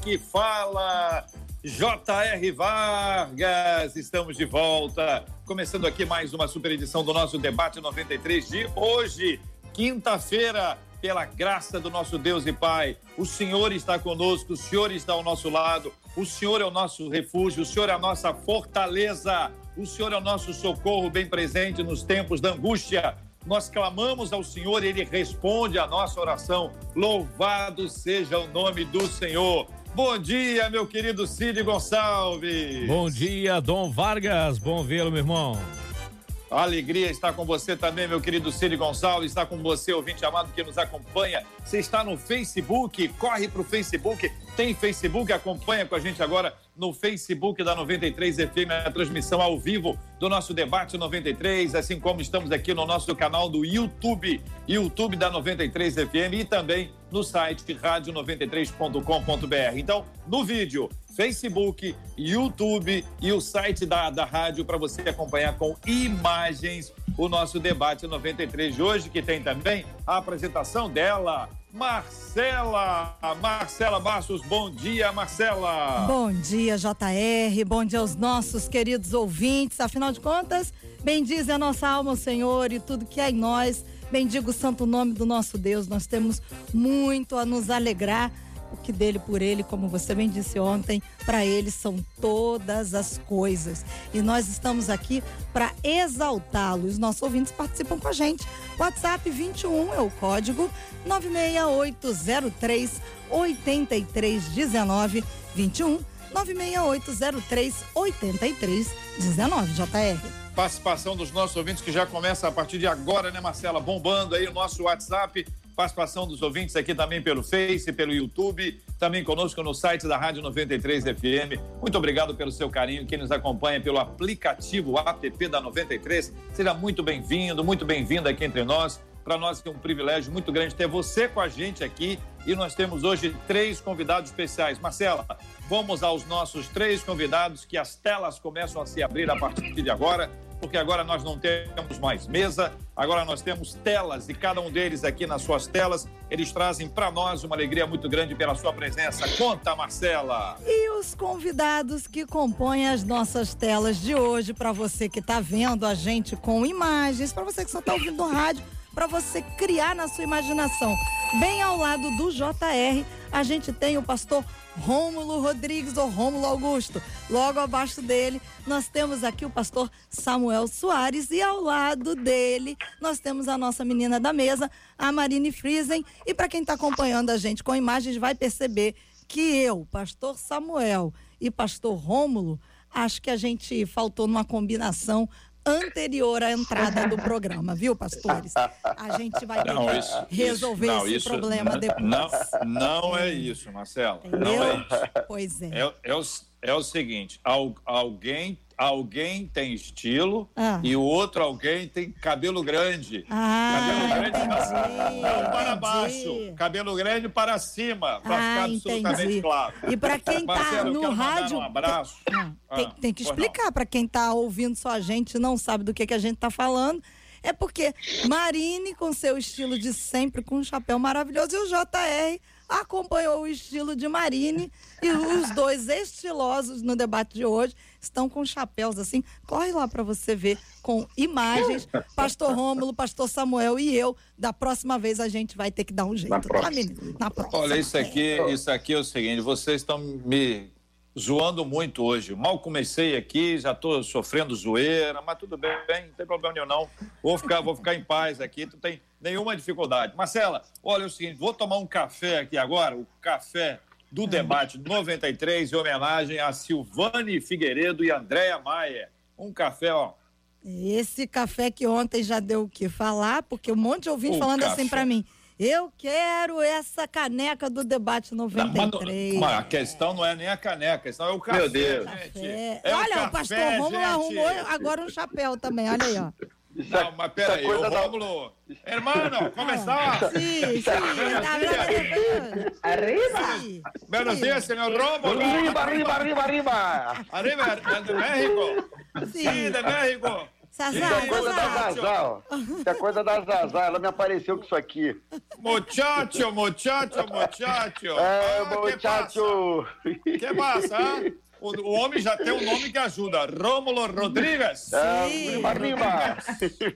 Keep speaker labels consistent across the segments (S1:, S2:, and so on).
S1: Aqui fala J.R. Vargas, estamos de volta. Começando aqui mais uma super edição do nosso debate 93 de hoje, quinta-feira, pela graça do nosso Deus e Pai. O Senhor está conosco, o Senhor está ao nosso lado, o Senhor é o nosso refúgio, o Senhor é a nossa fortaleza, o Senhor é o nosso socorro bem presente nos tempos da angústia. Nós clamamos ao Senhor, ele responde a nossa oração. Louvado seja o nome do Senhor. Bom dia, meu querido Cid Gonçalves.
S2: Bom dia, Dom Vargas. Bom vê-lo, meu irmão.
S1: A alegria está com você também, meu querido Cid Gonçalves, está com você, ouvinte amado que nos acompanha. Você está no Facebook, corre para o Facebook, tem Facebook, acompanha com a gente agora no Facebook da 93 FM, a transmissão ao vivo do nosso debate 93, assim como estamos aqui no nosso canal do YouTube, YouTube da 93 FM e também no site rádio93.com.br. Então, no vídeo, Facebook, YouTube e o site da, da rádio para você acompanhar com imagens o nosso debate 93 de hoje, que tem também a apresentação dela, Marcela. Marcela Bastos, bom dia, Marcela.
S3: Bom dia, JR. Bom dia aos nossos queridos ouvintes. Afinal de contas, bendize a nossa alma, o Senhor, e tudo que é em nós. Bendiga o santo nome do nosso Deus. Nós temos muito a nos alegrar o que dele por ele, como você bem disse ontem, para ele são todas as coisas. E nós estamos aqui para exaltá-lo. Os nossos ouvintes participam com a gente. WhatsApp 21 é o código 96803 8319 21 96803 8319 JR
S1: participação dos nossos ouvintes que já começa a partir de agora, né, Marcela? Bombando aí o nosso WhatsApp participação dos ouvintes aqui também pelo Face, pelo YouTube, também conosco no site da Rádio 93 FM. Muito obrigado pelo seu carinho, quem nos acompanha pelo aplicativo app da 93. Seja muito bem-vindo, muito bem-vinda aqui entre nós. Para nós é um privilégio muito grande ter você com a gente aqui e nós temos hoje três convidados especiais. Marcela, vamos aos nossos três convidados que as telas começam a se abrir a partir de agora porque agora nós não temos mais mesa, agora nós temos telas e cada um deles aqui nas suas telas, eles trazem para nós uma alegria muito grande pela sua presença. Conta, Marcela.
S3: E os convidados que compõem as nossas telas de hoje, para você que está vendo a gente com imagens, para você que só está ouvindo no rádio, para você criar na sua imaginação. Bem ao lado do JR, a gente tem o pastor Rômulo Rodrigues ou Rômulo Augusto. Logo abaixo dele, nós temos aqui o pastor Samuel Soares e ao lado dele, nós temos a nossa menina da mesa, a Marine Friesen. E para quem está acompanhando a gente com imagens, vai perceber que eu, pastor Samuel e pastor Rômulo, acho que a gente faltou numa combinação anterior à entrada do programa, viu, pastores? A gente vai
S1: Não, isso-
S3: resolver
S1: isso- não,
S3: esse
S1: isso-
S3: problema depois.
S1: Não, não é isso, Marcela. Não é isso.
S3: Pois é.
S1: É, é, o, é o seguinte: al- alguém, alguém tem estilo
S3: Ah.
S1: e o outro alguém tem cabelo grande.
S3: Ah,
S1: cabelo grande
S3: entendi,
S1: não para baixo, cabelo grande para cima, para
S3: Ah,
S1: ficar absolutamente
S3: entendi.
S1: claro.
S3: E para quem tá
S1: eu
S3: no rádio.
S1: Um abraço.
S3: Tem,
S1: Ah,
S3: tem que explicar para quem tá ouvindo só a gente e não sabe do que, que a gente tá falando. É porque Marine, com seu estilo de sempre, com um chapéu maravilhoso, e o JR acompanhou o estilo de Marine. E os dois estilosos no debate de hoje estão com chapéus assim. Corre lá para você ver com imagens. Pastor Rômulo, Pastor Samuel e eu. Da próxima vez a gente vai ter que dar um jeito.
S4: Na
S3: tá,
S4: próxima.
S3: menino? Na próxima.
S1: Olha, isso aqui, isso aqui é o seguinte: vocês estão me zoando muito hoje. Mal comecei aqui, já estou sofrendo zoeira, mas tudo bem, não tem problema nenhum não. Vou ficar, vou ficar em paz aqui, não tem nenhuma dificuldade. Marcela, olha é o seguinte, vou tomar um café aqui agora, o café do debate 93 em homenagem a Silvane Figueiredo e Andréa Maia. Um café, ó,
S3: Esse café que ontem já deu o que falar, porque um monte de ouvinte
S1: O
S3: falando
S1: café.
S3: assim pra mim. Eu quero essa caneca do debate 93.
S1: Não, mas, a questão não é nem a caneca, a questão é o café. Meu Deus.
S3: Gente. É olha, o, café, o pastor Rômulo arrumou agora um chapéu também, olha aí, ó.
S1: Isso não, mas peraí, o Rômulo. Da... Hermano, começar.
S3: Sim, sim.
S1: Arriba. Buenos dias, senhor Rômulo.
S4: Arriba, arriba, arriba, arriba.
S1: Arriba, de México. Sim, sí, de México.
S4: Zazá, isso é coisa da Zazá, ó. Isso é coisa da Zazá, ela me apareceu com isso aqui.
S1: Muchacho, muchacho, muchacho.
S4: É, ah, muchacho.
S1: Que passa, hein? O, o, homem já tem um nome que ajuda. Rômulo Rodrigues.
S4: É, arriba.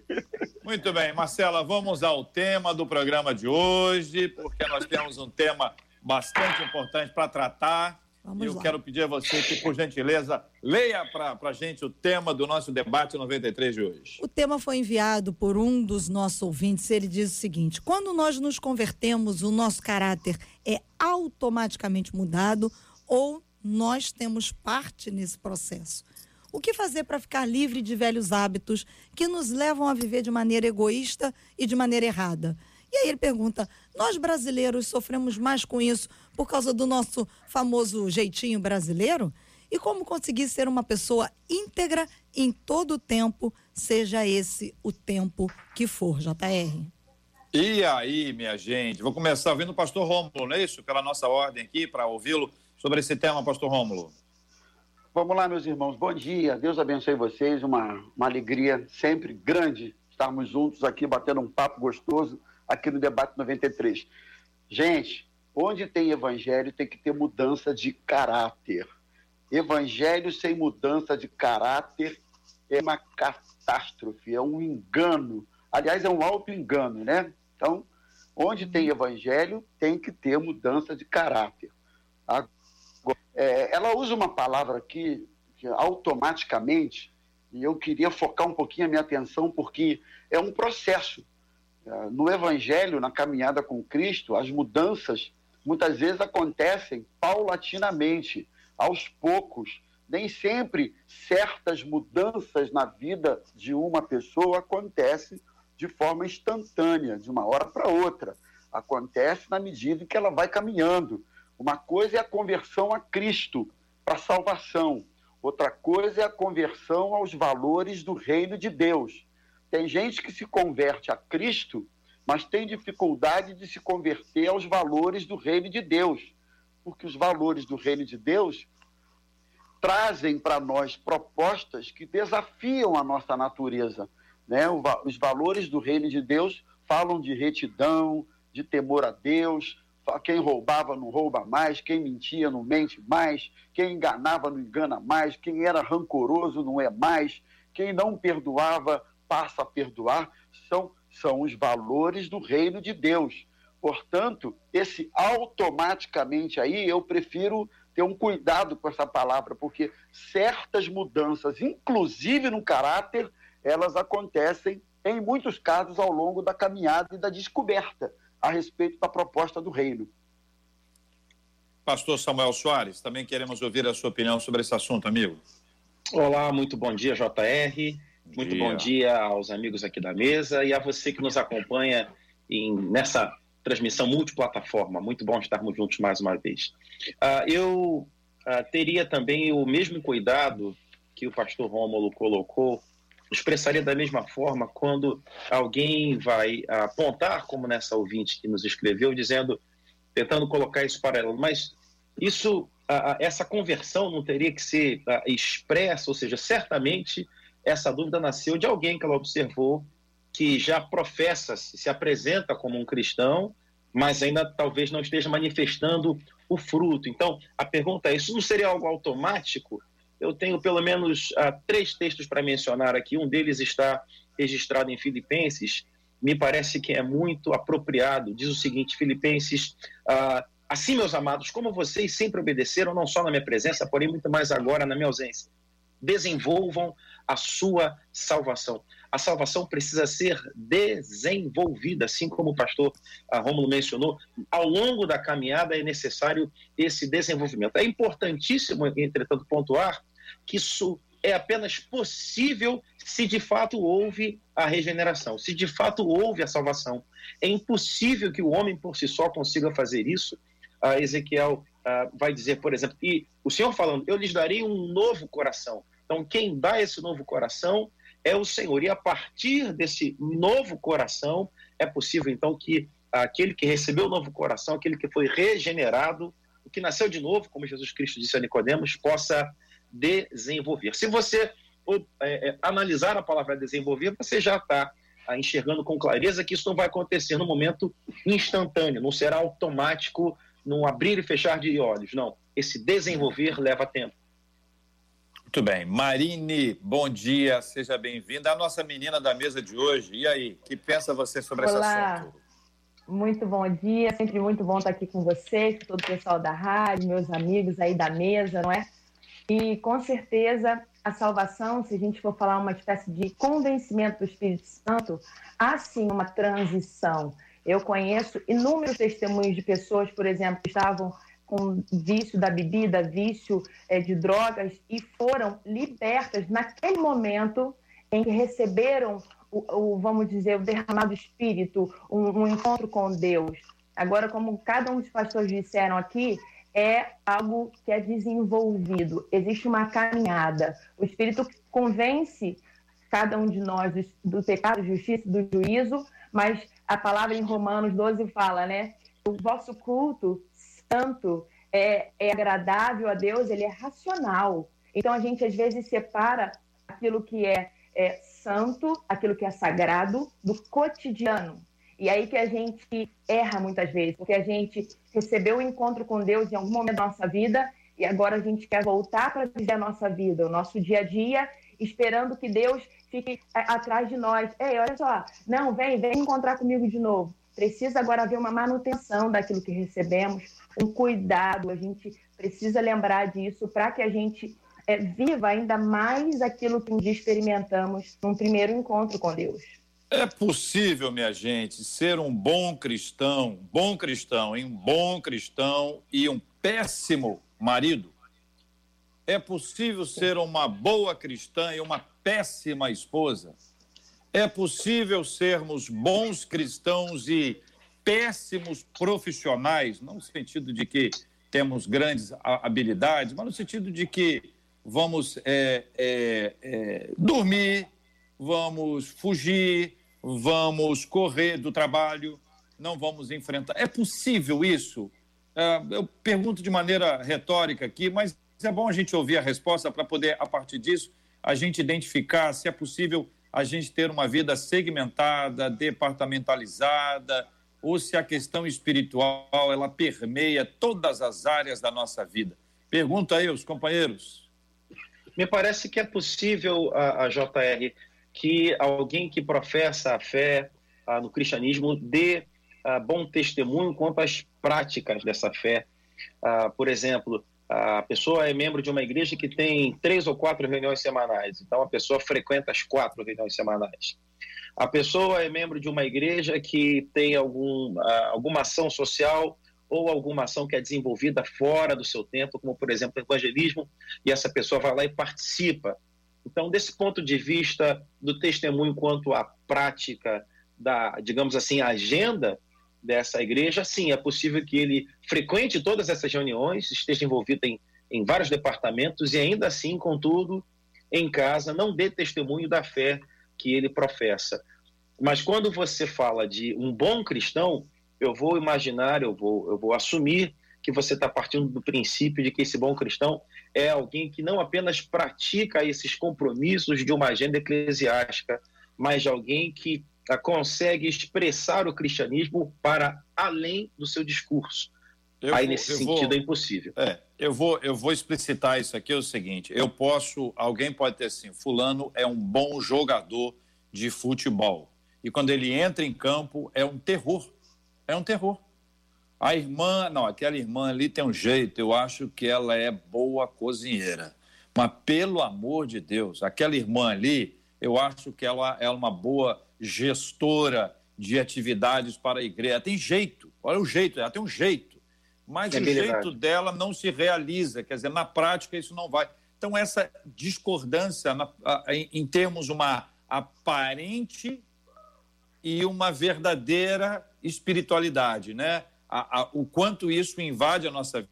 S1: Muito bem, Marcela, vamos ao tema do programa de hoje, porque nós temos um tema bastante importante para tratar. Vamos e eu lá. quero pedir a você que, por gentileza, leia para a gente o tema do nosso debate 93 de hoje.
S3: O tema foi enviado por um dos nossos ouvintes. Ele diz o seguinte: quando nós nos convertemos, o nosso caráter é automaticamente mudado ou nós temos parte nesse processo? O que fazer para ficar livre de velhos hábitos que nos levam a viver de maneira egoísta e de maneira errada? E aí ele pergunta: nós brasileiros sofremos mais com isso por causa do nosso famoso jeitinho brasileiro? E como conseguir ser uma pessoa íntegra em todo o tempo, seja esse o tempo que for, JR?
S1: E aí, minha gente? Vou começar ouvindo o pastor Rômulo, não é isso? Pela nossa ordem aqui, para ouvi-lo sobre esse tema, pastor Rômulo.
S4: Vamos lá, meus irmãos. Bom dia. Deus abençoe vocês. Uma, uma alegria sempre grande estarmos juntos aqui, batendo um papo gostoso aqui no Debate 93. Gente, onde tem evangelho tem que ter mudança de caráter. Evangelho sem mudança de caráter é uma catástrofe, é um engano. Aliás, é um auto-engano, né? Então, onde tem evangelho tem que ter mudança de caráter. É, ela usa uma palavra aqui que automaticamente, e eu queria focar um pouquinho a minha atenção, porque é um processo. É, no Evangelho, na caminhada com Cristo, as mudanças muitas vezes acontecem paulatinamente, aos poucos. Nem sempre certas mudanças na vida de uma pessoa acontecem de forma instantânea, de uma hora para outra. Acontece na medida em que ela vai caminhando. Uma coisa é a conversão a Cristo, para a salvação. Outra coisa é a conversão aos valores do reino de Deus. Tem gente que se converte a Cristo, mas tem dificuldade de se converter aos valores do reino de Deus, porque os valores do reino de Deus trazem para nós propostas que desafiam a nossa natureza. Né? Os valores do reino de Deus falam de retidão, de temor a Deus. Quem roubava não rouba mais, quem mentia não mente mais, quem enganava não engana mais, quem era rancoroso não é mais, quem não perdoava passa a perdoar, são, são os valores do reino de Deus. Portanto, esse automaticamente aí, eu prefiro ter um cuidado com essa palavra, porque certas mudanças, inclusive no caráter, elas acontecem em muitos casos ao longo da caminhada e da descoberta a respeito da proposta do reino.
S1: Pastor Samuel Soares, também queremos ouvir a sua opinião sobre esse assunto, amigo.
S5: Olá, muito bom dia, JR. Muito bom dia aos amigos aqui da mesa e a você que nos acompanha em, nessa transmissão multiplataforma. Muito bom estarmos juntos mais uma vez. Uh, eu uh, teria também o mesmo cuidado que o pastor Rômulo colocou, expressaria da mesma forma quando alguém vai apontar, como nessa ouvinte que nos escreveu, dizendo, tentando colocar isso paralelo, mas isso, uh, essa conversão não teria que ser expressa, ou seja, certamente essa dúvida nasceu de alguém que ela observou que já professa, se apresenta como um cristão, mas ainda talvez não esteja manifestando o fruto. Então, a pergunta é: isso não seria algo automático? Eu tenho pelo menos uh, três textos para mencionar aqui. Um deles está registrado em Filipenses, me parece que é muito apropriado. Diz o seguinte: Filipenses, uh, assim, meus amados, como vocês sempre obedeceram, não só na minha presença, porém muito mais agora na minha ausência desenvolvam a sua salvação. A salvação precisa ser desenvolvida, assim como o pastor ah, Rômulo mencionou, ao longo da caminhada é necessário esse desenvolvimento. É importantíssimo, entretanto, pontuar que isso é apenas possível se de fato houve a regeneração, se de fato houve a salvação. É impossível que o homem por si só consiga fazer isso. Uh, Ezequiel uh, vai dizer, por exemplo, e o Senhor falando, eu lhes darei um novo coração. Então, quem dá esse novo coração é o Senhor. E a partir desse novo coração, é possível então que aquele que recebeu o novo coração, aquele que foi regenerado, o que nasceu de novo, como Jesus Cristo disse a Nicodemos, possa desenvolver. Se você é, é, analisar a palavra desenvolver, você já está ah, enxergando com clareza que isso não vai acontecer no momento instantâneo, não será automático, num abrir e fechar de olhos. Não. Esse desenvolver leva tempo.
S1: Muito bem. Marine, bom dia, seja bem-vinda. A nossa menina da mesa de hoje. E aí, o que pensa você sobre Olá. esse assunto?
S6: Muito bom dia, sempre muito bom estar aqui com vocês, com todo o pessoal da rádio, meus amigos aí da mesa, não é? E com certeza a salvação, se a gente for falar uma espécie de convencimento do Espírito Santo, há sim uma transição. Eu conheço inúmeros testemunhos de pessoas, por exemplo, que estavam com vício da bebida, vício é, de drogas e foram libertas naquele momento em que receberam o, o vamos dizer, o derramado espírito, um, um, encontro com Deus. Agora, como cada um dos pastores disseram aqui, é algo que é desenvolvido, existe uma caminhada. O Espírito convence cada um de nós do, do pecado, justiça, do juízo, mas a palavra em Romanos 12 fala, né? O vosso culto santo, é, é agradável a Deus, ele é racional. Então a gente às vezes separa aquilo que é, é santo, aquilo que é sagrado, do cotidiano. E aí que a gente erra muitas vezes, porque a gente recebeu o um encontro com Deus em algum momento da nossa vida e agora a gente quer voltar para viver a nossa vida, o nosso dia a dia, esperando que Deus fique é, atrás de nós. Ei, olha só, não, vem, vem encontrar comigo de novo. Precisa agora haver uma manutenção daquilo que recebemos, um cuidado, a gente precisa lembrar disso para que a gente é, viva ainda mais aquilo que um dia experimentamos num primeiro encontro com Deus.
S1: É possível, minha gente, ser um bom cristão, bom cristão, um bom cristão e um péssimo marido? É possível ser uma boa cristã e uma péssima esposa? É possível sermos bons cristãos e péssimos profissionais, não no sentido de que temos grandes habilidades, mas no sentido de que vamos é, é, é, dormir, vamos fugir, vamos correr do trabalho, não vamos enfrentar. É possível isso? É, eu pergunto de maneira retórica aqui, mas é bom a gente ouvir a resposta para poder, a partir disso, a gente identificar se é possível a gente ter uma vida segmentada, departamentalizada, ou se a questão espiritual ela permeia todas as áreas da nossa vida. Pergunta aí os companheiros.
S5: Me parece que é possível, a, a JR, que alguém que professa a fé a, no cristianismo dê a, bom testemunho quanto às práticas dessa fé. por exemplo, a pessoa é membro de uma igreja que tem três ou quatro reuniões semanais, então a pessoa frequenta as quatro reuniões semanais. A pessoa é membro de uma igreja que tem algum, alguma ação social ou alguma ação que é desenvolvida fora do seu tempo, como, por exemplo, evangelismo, e essa pessoa vai lá e participa. Então, desse ponto de vista do testemunho quanto à prática da, digamos assim, agenda dessa igreja, sim, é possível que ele frequente todas essas reuniões, esteja envolvido em, em vários departamentos e ainda assim, contudo, em casa, não dê testemunho da fé que ele professa. Mas quando você fala de um bom cristão, eu vou imaginar, eu vou, eu vou assumir que você está partindo do princípio de que esse bom cristão é alguém que não apenas pratica esses compromissos de uma agenda eclesiástica, mas de alguém que ah, consegue expressar o cristianismo para além do seu discurso. Eu Aí, vou, nesse sentido, vou, é impossível.
S1: É, eu vou, eu vou explicitar isso aqui, é o seguinte, eu posso, alguém pode ter assim, fulano é um bom jogador de futebol. E quando ele entra em campo, é um terror. É um terror. A irmã, não, aquela irmã ali tem um jeito, eu acho que ela é boa cozinheira. Mas, pelo amor de Deus, aquela irmã ali, eu acho que ela é uma boa gestora de atividades para a igreja. Ela tem jeito, olha o jeito, ela tem um jeito. Mas é o jeito dela não se realiza, quer dizer, na prática isso não vai. Então, essa discordância na, em, em termos uma aparente e uma verdadeira espiritualidade, né? A, a, o quanto isso invade a nossa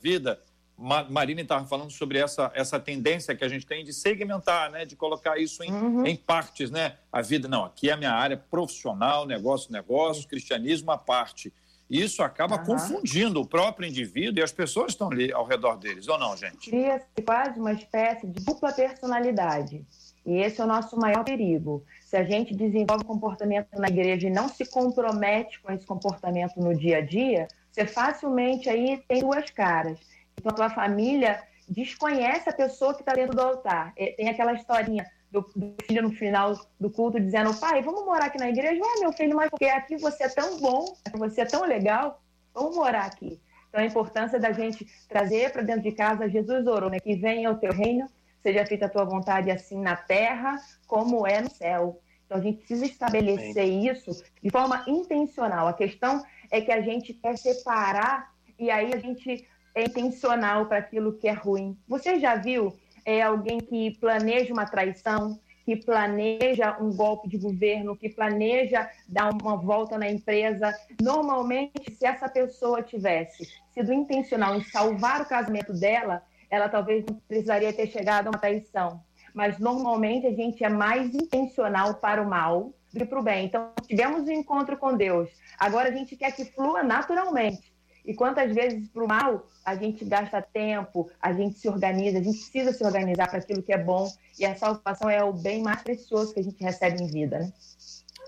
S1: vida. Ma, Marina estava falando sobre essa, essa tendência que a gente tem de segmentar, né? De colocar isso em, uhum. em partes, né? A vida, não, aqui é a minha área profissional, negócio, negócio, cristianismo à parte. Isso acaba uhum. confundindo o próprio indivíduo e as pessoas que estão ali ao redor deles, ou não, gente?
S6: Cria-se quase uma espécie de dupla personalidade. E esse é o nosso maior perigo. Se a gente desenvolve comportamento na igreja e não se compromete com esse comportamento no dia a dia, você facilmente aí tem duas caras. Então, a tua família desconhece a pessoa que está dentro do altar. É, tem aquela historinha do, do, filho no final do culto dizendo: pai, vamos morar aqui na igreja? Ah, meu filho, mas porque aqui você é tão bom, você é tão legal, vamos morar aqui. Então, a importância da gente trazer para dentro de casa, Jesus orou, né? Que venha o teu reino, seja feita a tua vontade assim na terra como é no céu. Então, a gente precisa estabelecer isso de forma intencional. A questão é que a gente quer separar e aí a gente é intencional para aquilo que é ruim. Você já viu é, alguém que planeja uma traição, que planeja um golpe de governo, que planeja dar uma volta na empresa. Normalmente, se essa pessoa tivesse sido intencional em salvar o casamento dela, ela talvez não precisaria ter chegado a uma traição. Mas normalmente a gente é mais intencional para o mal do que para o bem. Então, tivemos um encontro com Deus. Agora a gente quer que flua naturalmente. E quantas vezes para o mal a gente gasta tempo, a gente se organiza, a gente precisa se organizar para aquilo que é bom. E a salvação é o bem mais precioso que a gente recebe em vida, né?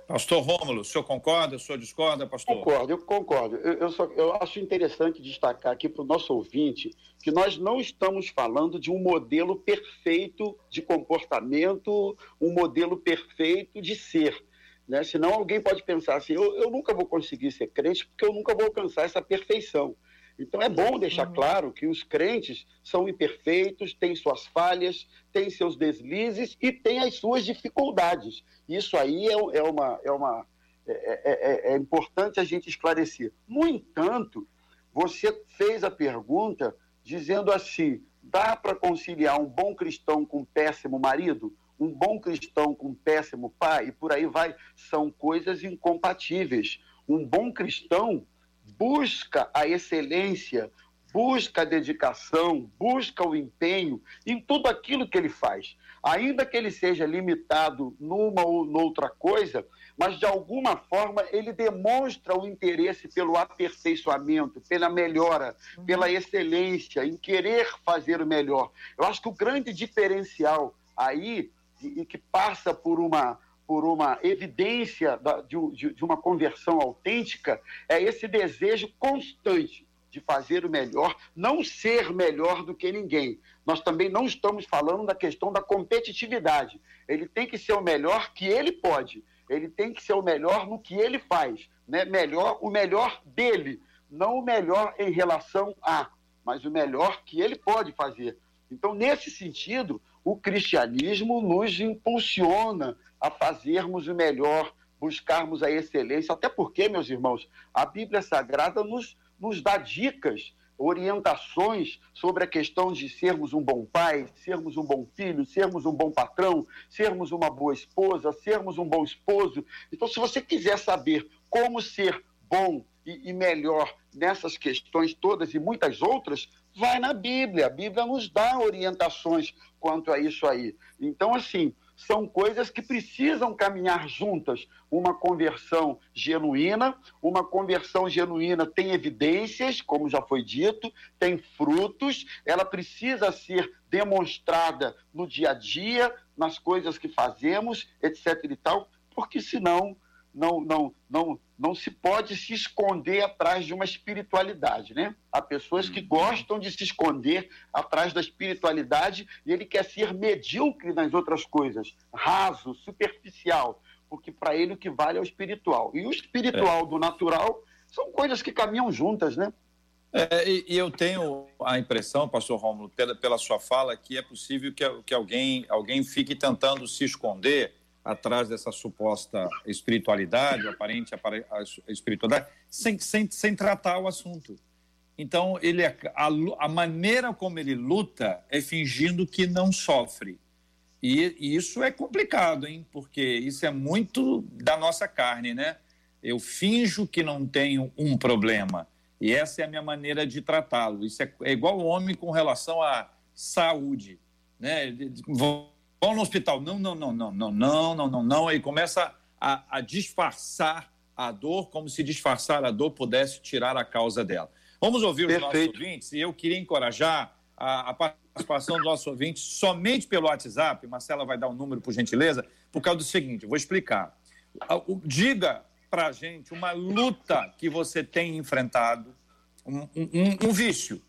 S1: Pastor Rômulo, o senhor concorda, o senhor discorda, pastor?
S4: Concordo, eu concordo. Eu, eu, só, eu acho interessante destacar aqui para o nosso ouvinte que nós não estamos falando de um modelo perfeito de comportamento, um modelo perfeito de ser. Né? Senão alguém pode pensar assim, eu, eu nunca vou conseguir ser crente porque eu nunca vou alcançar essa perfeição. Então é bom deixar uhum. claro que os crentes são imperfeitos, têm suas falhas, têm seus deslizes e têm as suas dificuldades. Isso aí é, é uma, é, uma é, é, é, é importante a gente esclarecer. No entanto, você fez a pergunta dizendo assim: dá para conciliar um bom cristão com um péssimo marido? Um bom cristão com um péssimo pai? E por aí vai. São coisas incompatíveis. Um bom cristão busca a excelência, busca a dedicação, busca o empenho em tudo aquilo que ele faz. Ainda que ele seja limitado numa ou noutra coisa, mas de alguma forma ele demonstra o interesse pelo aperfeiçoamento, pela melhora, uhum. pela excelência, em querer fazer o melhor. Eu acho que o grande diferencial aí, e que passa por uma por uma evidência de, de uma conversão autêntica, é esse desejo constante de fazer o melhor, não ser melhor do que ninguém. Nós também não estamos falando da questão da competitividade. Ele tem que ser o melhor que ele pode. Ele tem que ser o melhor no que ele faz, né? Melhor, o melhor dele, não o melhor em relação a, mas o melhor que ele pode fazer. Então, nesse sentido, o cristianismo nos impulsiona a fazermos o melhor, buscarmos a excelência, até porque, meus irmãos, a Bíblia Sagrada nos, nos dá dicas, orientações sobre a questão de sermos um bom pai, sermos um bom filho, sermos um bom patrão, sermos uma boa esposa, sermos um bom esposo. Então, se você quiser saber como ser bom e, e melhor nessas questões todas e muitas outras, vai na Bíblia. A Bíblia nos dá orientações quanto a isso aí. Então, assim, são coisas que precisam caminhar juntas. Uma conversão genuína, uma conversão genuína tem evidências, como já foi dito, tem frutos, ela precisa ser demonstrada no dia a dia, nas coisas que fazemos, etc e tal, porque senão não, não, não, não se pode se esconder atrás de uma espiritualidade, né? Há pessoas que uhum. gostam de se esconder atrás da espiritualidade e ele quer ser medíocre nas outras coisas, raso, superficial, porque para ele o que vale é o espiritual. E o espiritual é. do natural são coisas que caminham juntas, né?
S1: É, e, e, eu tenho a impressão, pastor Rômulo, pela, pela sua fala, que é possível que, que alguém, alguém fique tentando se esconder atrás dessa suposta espiritualidade, aparente espiritualidade, sem, sem, sem tratar o assunto. Então, ele é, a, a, maneira como ele luta é fingindo que não sofre. E, e, isso é complicado, hein? Porque isso é muito da nossa carne, né? Eu finjo que não tenho um problema. E essa é a minha maneira de tratá-lo. Isso é, é igual o homem com relação à saúde. Né? Vão no hospital. Não, não, não, não, não, não, não, não, não. Aí começa a, a disfarçar a dor, como se disfarçar a dor pudesse tirar a causa dela. Vamos ouvir Perfeito. os nossos ouvintes e eu queria encorajar a, a participação dos nossos ouvintes somente pelo WhatsApp. Marcela vai dar o um número, por gentileza, por causa do seguinte: vou explicar. Diga para a gente uma luta que você tem enfrentado, um, um, um, vício,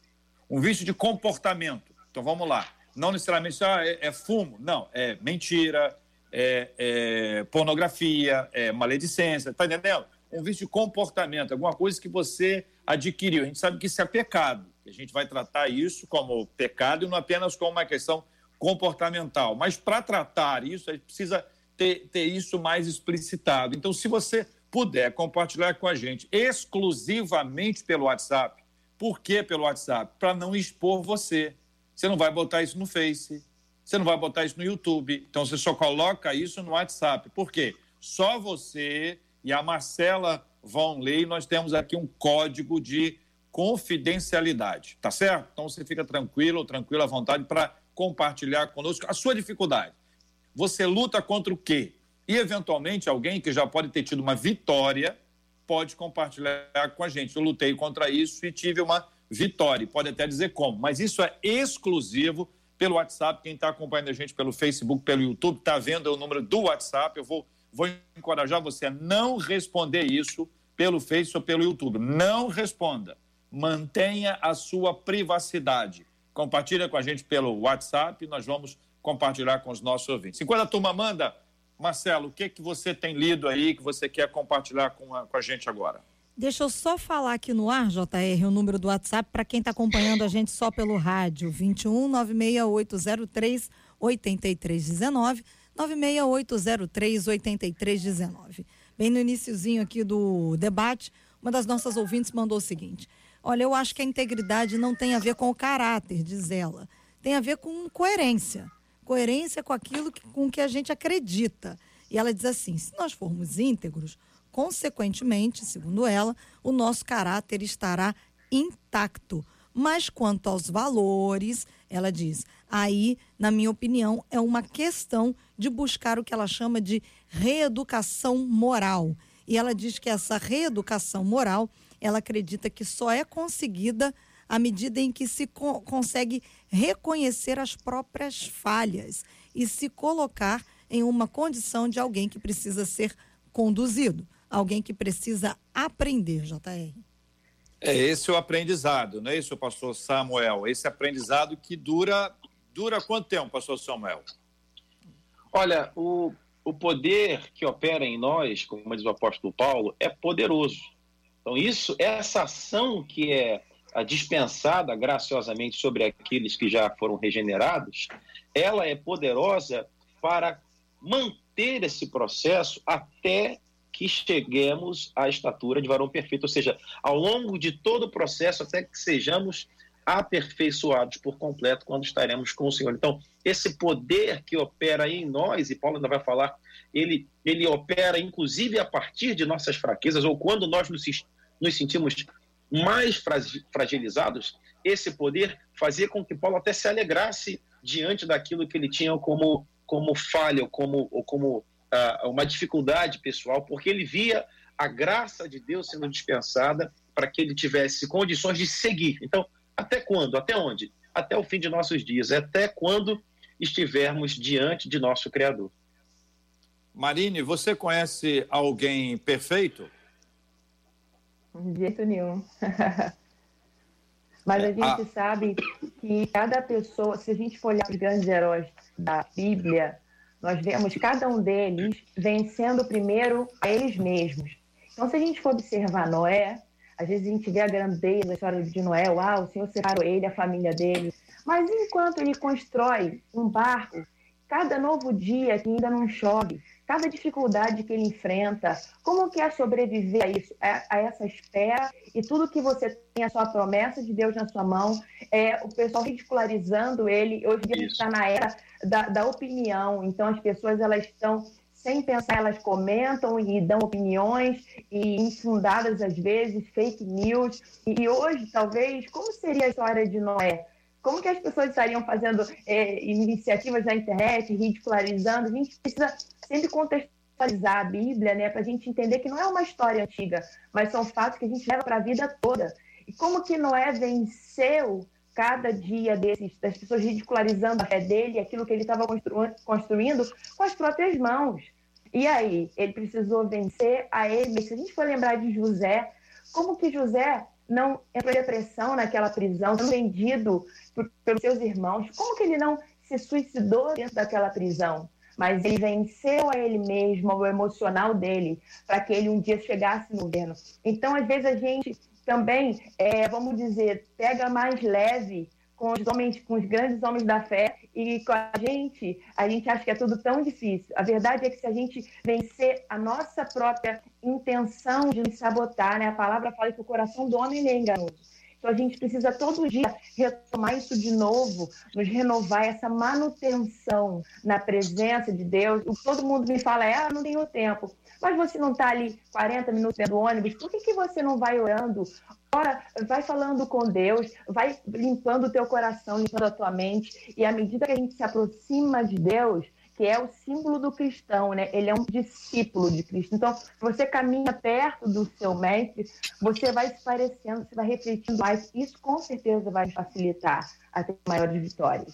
S1: um vício de comportamento. Então vamos lá. Não necessariamente ah, é, é fumo, não, é mentira, é, é pornografia, é maledicência, tá entendendo? Um vício de comportamento, alguma coisa que você adquiriu. A gente sabe que isso é pecado. A gente vai tratar isso como pecado e não apenas como uma questão comportamental. Mas para tratar isso, a gente precisa ter, ter isso mais explicitado. Então, se você puder compartilhar com a gente exclusivamente pelo WhatsApp, por que pelo WhatsApp? Para não expor você. Você não vai botar isso no Face, você não vai botar isso no YouTube. Então você só coloca isso no WhatsApp. Por quê? Só você e a Marcela ler e nós temos aqui um código de confidencialidade, tá certo? Então você fica tranquilo, tranquilo à vontade para compartilhar conosco a sua dificuldade. Você luta contra o quê? E eventualmente alguém que já pode ter tido uma vitória pode compartilhar com a gente. Eu lutei contra isso e tive uma vitória. Pode até dizer como, mas isso é exclusivo pelo WhatsApp. Quem está acompanhando a gente pelo Facebook, pelo YouTube, está vendo o número do WhatsApp. Eu vou, vou encorajar você a não responder isso pelo Facebook ou pelo YouTube. Não responda. Mantenha a sua privacidade. Compartilha com a gente pelo WhatsApp. Nós vamos compartilhar com os nossos ouvintes. Enquanto a turma manda, Marcelo, o que, que você tem lido aí que você quer compartilhar com a, com a gente agora?
S3: Deixa eu só falar aqui no ar, JR, o número do WhatsApp para quem está acompanhando a gente só pelo rádio, 21 96803 8319, 96803 8319. Bem no iníciozinho aqui do debate, uma das nossas ouvintes mandou o seguinte: Olha, eu acho que a integridade não tem a ver com o caráter, diz ela. Tem a ver com coerência. Coerência com aquilo que, com que a gente acredita. E ela diz assim: se nós formos íntegros, Consequentemente, segundo ela, o nosso caráter estará intacto. Mas quanto aos valores, ela diz, aí, na minha opinião, é uma questão de buscar o que ela chama de reeducação moral. E ela diz que essa reeducação moral, ela acredita que só é conseguida à medida em que se co consegue reconhecer as próprias falhas e se colocar em uma condição de alguém que precisa ser conduzido alguém que precisa aprender, JR.
S1: É esse o aprendizado, não é isso, pastor Samuel? Esse aprendizado que dura dura quanto tempo, pastor Samuel?
S5: Olha, o, o poder que opera em nós, como diz o apóstolo Paulo, é poderoso. Então, isso, essa ação que é dispensada graciosamente sobre aqueles que já foram regenerados, ela é poderosa para manter esse processo até que cheguemos à estatura de varão perfeito, ou seja, ao longo de todo o processo, até que sejamos aperfeiçoados por completo quando estaremos com o Senhor. Então, esse poder que opera em nós, e Paulo ainda vai falar, ele, ele opera inclusive a partir de nossas fraquezas, ou quando nós nos, nos sentimos mais fragilizados, esse poder fazia com que Paulo até se alegrasse diante daquilo que ele tinha como, como falha, ou como, ou como uh, uma dificuldade pessoal, porque ele via a graça de Deus sendo dispensada para que ele tivesse condições de seguir. Então, até quando? Até onde? Até o fim de nossos dias, até quando estivermos diante de nosso Criador.
S1: Marine, você conhece alguém perfeito?
S6: De jeito nenhum. Mas a gente ah. sabe que cada pessoa, se a gente for olhar os grandes heróis da Bíblia, nós vemos cada um deles vencendo primeiro a eles mesmos. Então, se a gente for observar Noé, às vezes a gente vê a grandeza, a história de Noé, uau, o Senhor separou ele, a família dele. Mas enquanto ele constrói um barco, cada novo dia que ainda não chove, cada dificuldade que ele enfrenta, como que é sobreviver a isso, a, a, essa espera e tudo que você tem a sua promessa de Deus na sua mão, é, o pessoal ridicularizando ele, hoje em dia a gente está na era da, da opinião, então as pessoas elas estão sem pensar, elas comentam e dão opiniões e infundadas às vezes, fake news. E hoje, talvez, como seria a história de Noé? Como que as pessoas estariam fazendo é, iniciativas na internet, ridicularizando? A gente precisa sempre contextualizar a Bíblia, né, para a gente entender que não é uma história antiga, mas são fatos que a gente leva para a vida toda. E como que Noé venceu cada dia desses, das pessoas ridicularizando a fé dele, aquilo que ele estava constru construindo com as próprias mãos. E aí, ele precisou vencer a ele. Se a gente for lembrar de José, como que José não entrou em depressão naquela prisão, sendo vendido por, pelos seus irmãos? Como que ele não se suicidou dentro daquela prisão? Mas ele venceu a ele mesmo, o emocional dele, para que ele um dia chegasse no governo. Então, às vezes, a gente também, é, vamos dizer, pega mais leve com os homens, com os grandes homens da fé e com a gente, a gente acha que é tudo tão difícil. A verdade é que se a gente vencer a nossa própria intenção de nos sabotar, né? A palavra fala que o coração do homem é enganoso. Então a gente precisa todo dia retomar isso de novo, nos renovar essa manutenção na presença de Deus. Todo mundo me fala, é, ah, não tenho tempo. Mas você não está ali 40 minutos dentro do ônibus, por que, que você não vai orando? Ora, vai falando com Deus, vai limpando o teu coração, limpando a tua mente. E à medida que a gente se aproxima de Deus, que é o símbolo do cristão, né? Ele é um discípulo de Cristo. Então, você caminha perto do seu mestre, você vai se parecendo, você vai refletindo mais. Isso com certeza vai facilitar a ter maiores vitórias.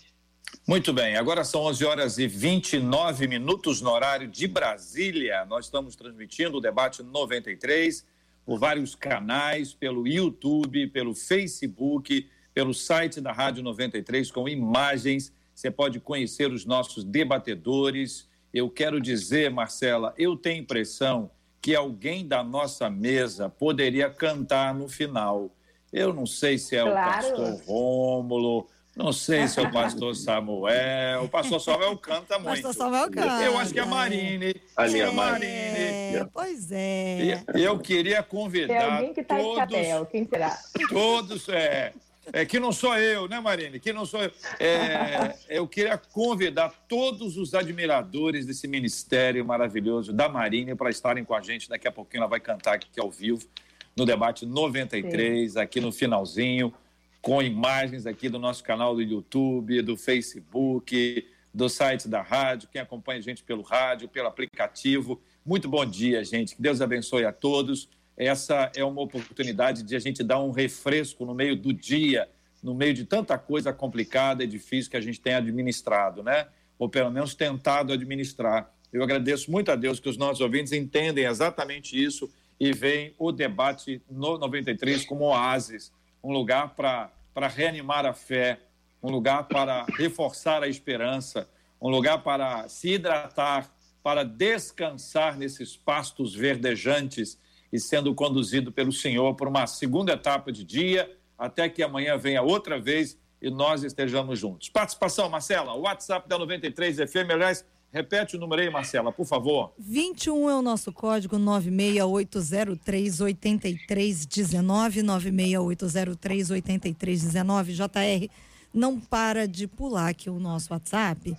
S1: Muito bem, agora são 11 horas e 29 minutos no horário de Brasília. Nós estamos transmitindo o debate 93 por vários canais, pelo YouTube, pelo Facebook, pelo site da Rádio 93 com imagens. Você pode conhecer os nossos debatedores. Eu quero dizer, Marcela, eu tenho impressão que alguém da nossa mesa poderia cantar no final. Eu não sei se é claro. o pastor Rômulo, não sei se é o pastor Samuel. O pastor Samuel canta muito.
S3: Pastor Samuel canta.
S1: Eu acho que é a Marine.
S5: Ali
S1: é
S5: a Marine. É,
S3: pois é.
S1: Eu queria convidar.
S6: Tem alguém que está
S1: todos,
S6: de chapéu. Quem será?
S1: Todos, é. É que não sou eu, né, Marine? Que não sou eu. É, eu queria convidar todos os admiradores desse ministério maravilhoso da Marine para estarem com a gente. Daqui a pouquinho ela vai cantar aqui ao vivo no debate 93, Sim. aqui no finalzinho com imagens aqui do nosso canal do YouTube, do Facebook, do site da rádio, quem acompanha a gente pelo rádio, pelo aplicativo. Muito bom dia, gente. Que Deus abençoe a todos. Essa é uma oportunidade de a gente dar um refresco no meio do dia, no meio de tanta coisa complicada e difícil que a gente tem administrado, né? Ou pelo menos tentado administrar. Eu agradeço muito a Deus que os nossos ouvintes entendem exatamente isso e veem o debate no 93 como oásis um lugar para reanimar a fé, um lugar para reforçar a esperança, um lugar para se hidratar, para descansar nesses pastos verdejantes e sendo conduzido pelo Senhor por uma segunda etapa de dia, até que amanhã venha outra vez e nós estejamos juntos. Participação, Marcela, WhatsApp da 93 FM, aliás, Repete o número aí, Marcela, por favor.
S3: 21 é o nosso código 968038319, 968038319. JR não para de pular aqui o nosso WhatsApp.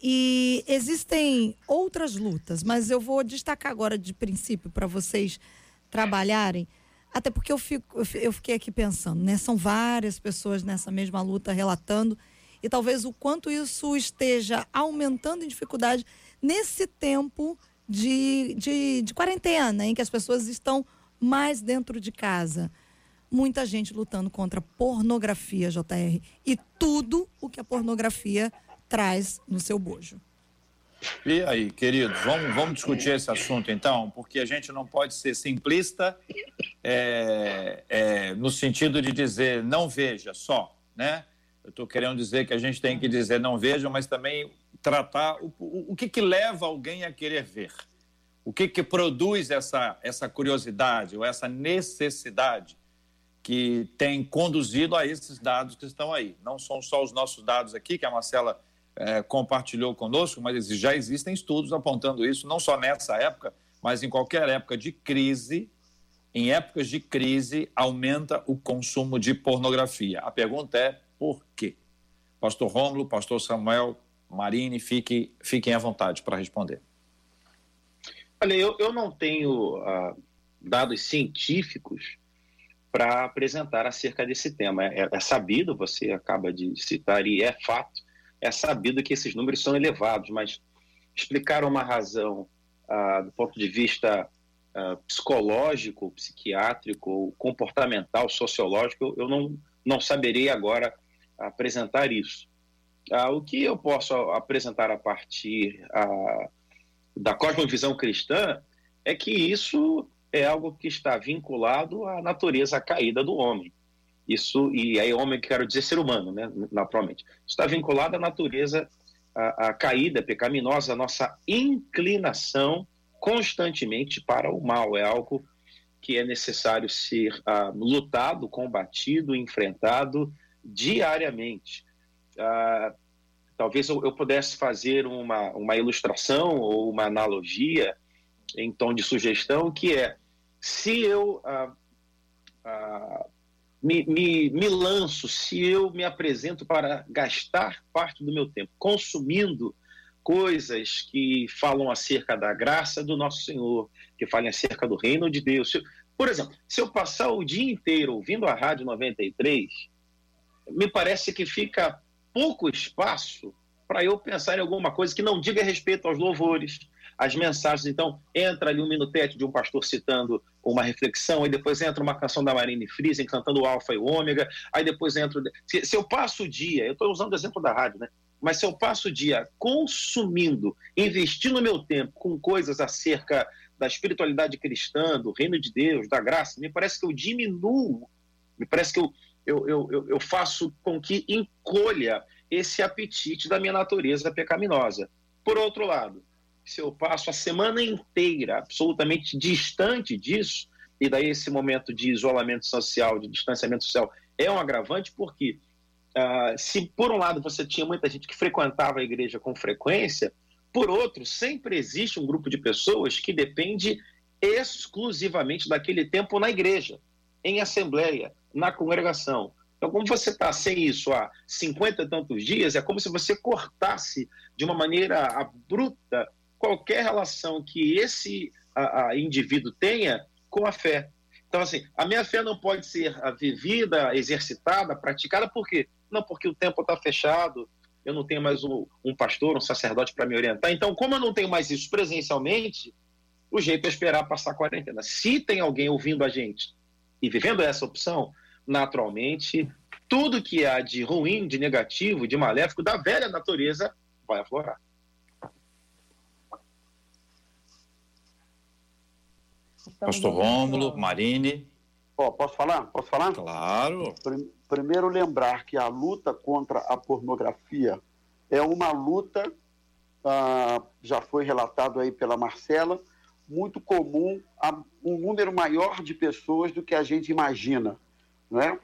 S3: E existem outras lutas, mas eu vou destacar agora de princípio para vocês trabalharem, até porque eu, fico, eu fiquei aqui pensando, né? São várias pessoas nessa mesma luta relatando e talvez o quanto isso esteja aumentando em dificuldade nesse tempo de, de, de quarentena, em que as pessoas estão mais dentro de casa. Muita gente lutando contra pornografia, JR, e tudo o que a pornografia traz no seu bojo.
S1: E aí, queridos, vamos, vamos discutir esse assunto então, porque a gente não pode ser simplista é, é, no sentido de dizer não veja só, né? Eu estou querendo dizer que a gente tem que dizer não vejam, mas também tratar o, o, o que, que leva alguém a querer ver. O que, que produz essa, essa curiosidade ou essa necessidade que tem conduzido a esses dados que estão aí. Não são só os nossos dados aqui, que a Marcela é, compartilhou conosco, mas já existem estudos apontando isso, não só nessa época, mas em qualquer época de crise. Em épocas de crise, aumenta o consumo de pornografia. A pergunta é por quê? Pastor Rômulo, Pastor Samuel, Marine, fique, fiquem à vontade para responder.
S5: Olha, eu, eu não tenho uh, dados científicos para apresentar acerca desse tema. É, é, sabido, você acaba de citar, e é fato, é sabido que esses números são elevados, mas explicar uma razão uh, do ponto de vista uh, psicológico, psiquiátrico, comportamental, sociológico, eu não, não saberei agora apresentar isso. Uh, o que eu posso apresentar a partir da cosmovisão cristã é que isso é algo que está vinculado à natureza caída do homem. Isso, e aí homem quero dizer ser humano, né, naturalmente. Está vinculado à natureza a, a caída pecaminosa, a nossa inclinação constantemente para o mal. É algo que é necessário ser uh, lutado, combatido, enfrentado diariamente. Uh, talvez eu, eu, pudesse fazer uma, uma ilustração ou uma analogia em tom de sugestão, que é se eu uh, me, me, me lanço, se eu me apresento para gastar parte do meu tempo consumindo coisas que falam acerca da graça do nosso Senhor, que falem acerca do reino de Deus. Por exemplo, se eu passar o dia inteiro ouvindo a Rádio 93, me parece que fica pouco espaço para eu pensar em alguma coisa que não diga respeito aos louvores, as mensagens. Então, entra ali um minutete de um pastor citando uma reflexão, aí depois entra uma canção da Marine Friesen cantando o Alfa e o Ômega, aí depois entra. Se, se eu passo o dia, eu estou usando o exemplo da rádio, né? Mas se eu passo o dia consumindo, investindo meu tempo com coisas acerca da espiritualidade cristã, do reino de Deus, da graça, me parece que eu diminuo, me parece que eu, eu, eu, eu faço com que encolha esse apetite da minha natureza pecaminosa. Por outro lado, se eu passo a semana inteira absolutamente distante disso, e daí esse momento de isolamento social, de distanciamento social, é um agravante, porque uh, se por um lado você tinha muita gente que frequentava a igreja com frequência, por outro, sempre existe um grupo de pessoas que depende exclusivamente daquele tempo na igreja, em assembleia, na congregação. Então, como você está sem isso há 50 e tantos dias, é como se você cortasse de uma maneira abrupta qualquer relação que esse a, a indivíduo tenha com a fé. Então, assim, a minha fé não pode ser vivida, exercitada, praticada, por quê? Não, porque o tempo está fechado, eu não tenho mais um, um pastor, um sacerdote para me orientar. Então, como eu não tenho mais isso presencialmente, o jeito é esperar passar a quarentena. Se tem alguém ouvindo a gente e vivendo essa opção, naturalmente, tudo que há de ruim, de negativo, de maléfico, da velha natureza, vai aflorar.
S1: Pastor Rômulo, Marine.
S4: Oh, posso falar? Posso falar?
S1: Claro.
S4: Primeiro lembrar que a luta contra a pornografia é uma luta, ah, já foi relatado aí pela Marcela, muito comum a um número maior de pessoas do que a gente imagina, não é?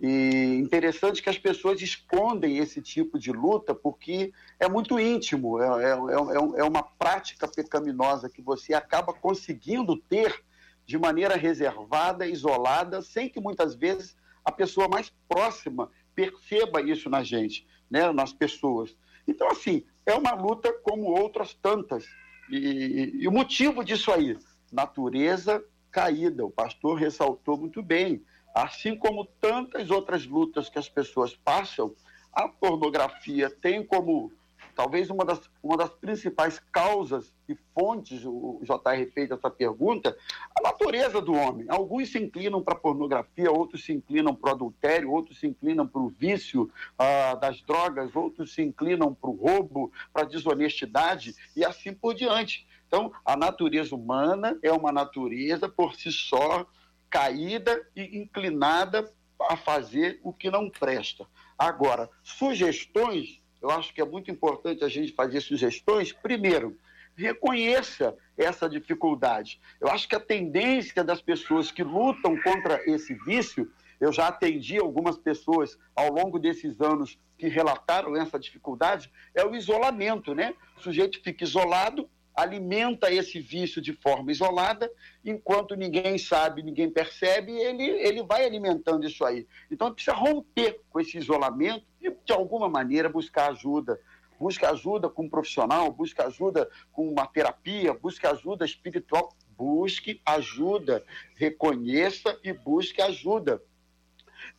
S4: E interessante que as pessoas escondem esse tipo de luta porque é muito íntimo, é, é, é, é uma prática pecaminosa que você acaba conseguindo ter de maneira reservada, isolada, sem que muitas vezes a pessoa mais próxima perceba isso na gente, né, nas pessoas. Então, assim, é uma luta como outras tantas. E, e o motivo disso aí, natureza caída, o pastor ressaltou muito bem Assim como tantas outras lutas que as pessoas passam, a pornografia tem como talvez uma das, uma das principais causas e fontes, o JR fez essa pergunta, a natureza do homem. Alguns se inclinam para a pornografia, outros se inclinam para o adultério, outros se inclinam para o vício ah, das drogas, outros se inclinam para o roubo, para a desonestidade e assim por diante. Então, a natureza humana é uma natureza por si só caída e inclinada a fazer o que não presta. Agora, sugestões, eu acho que é muito importante a gente fazer sugestões. Primeiro, reconheça essa dificuldade. Eu acho que a tendência das pessoas que lutam contra esse vício eu já atendi algumas pessoas ao longo desses anos que relataram essa dificuldade, é o isolamento, né? O sujeito fica isolado, alimenta esse vício de forma isolada, enquanto ninguém sabe, ninguém percebe, ele, ele vai alimentando isso aí. Então, precisa romper com esse isolamento e, de alguma maneira, buscar ajuda. Busca ajuda com um profissional, busca ajuda com uma terapia, busca ajuda espiritual. Busque ajuda, reconheça e busque ajuda.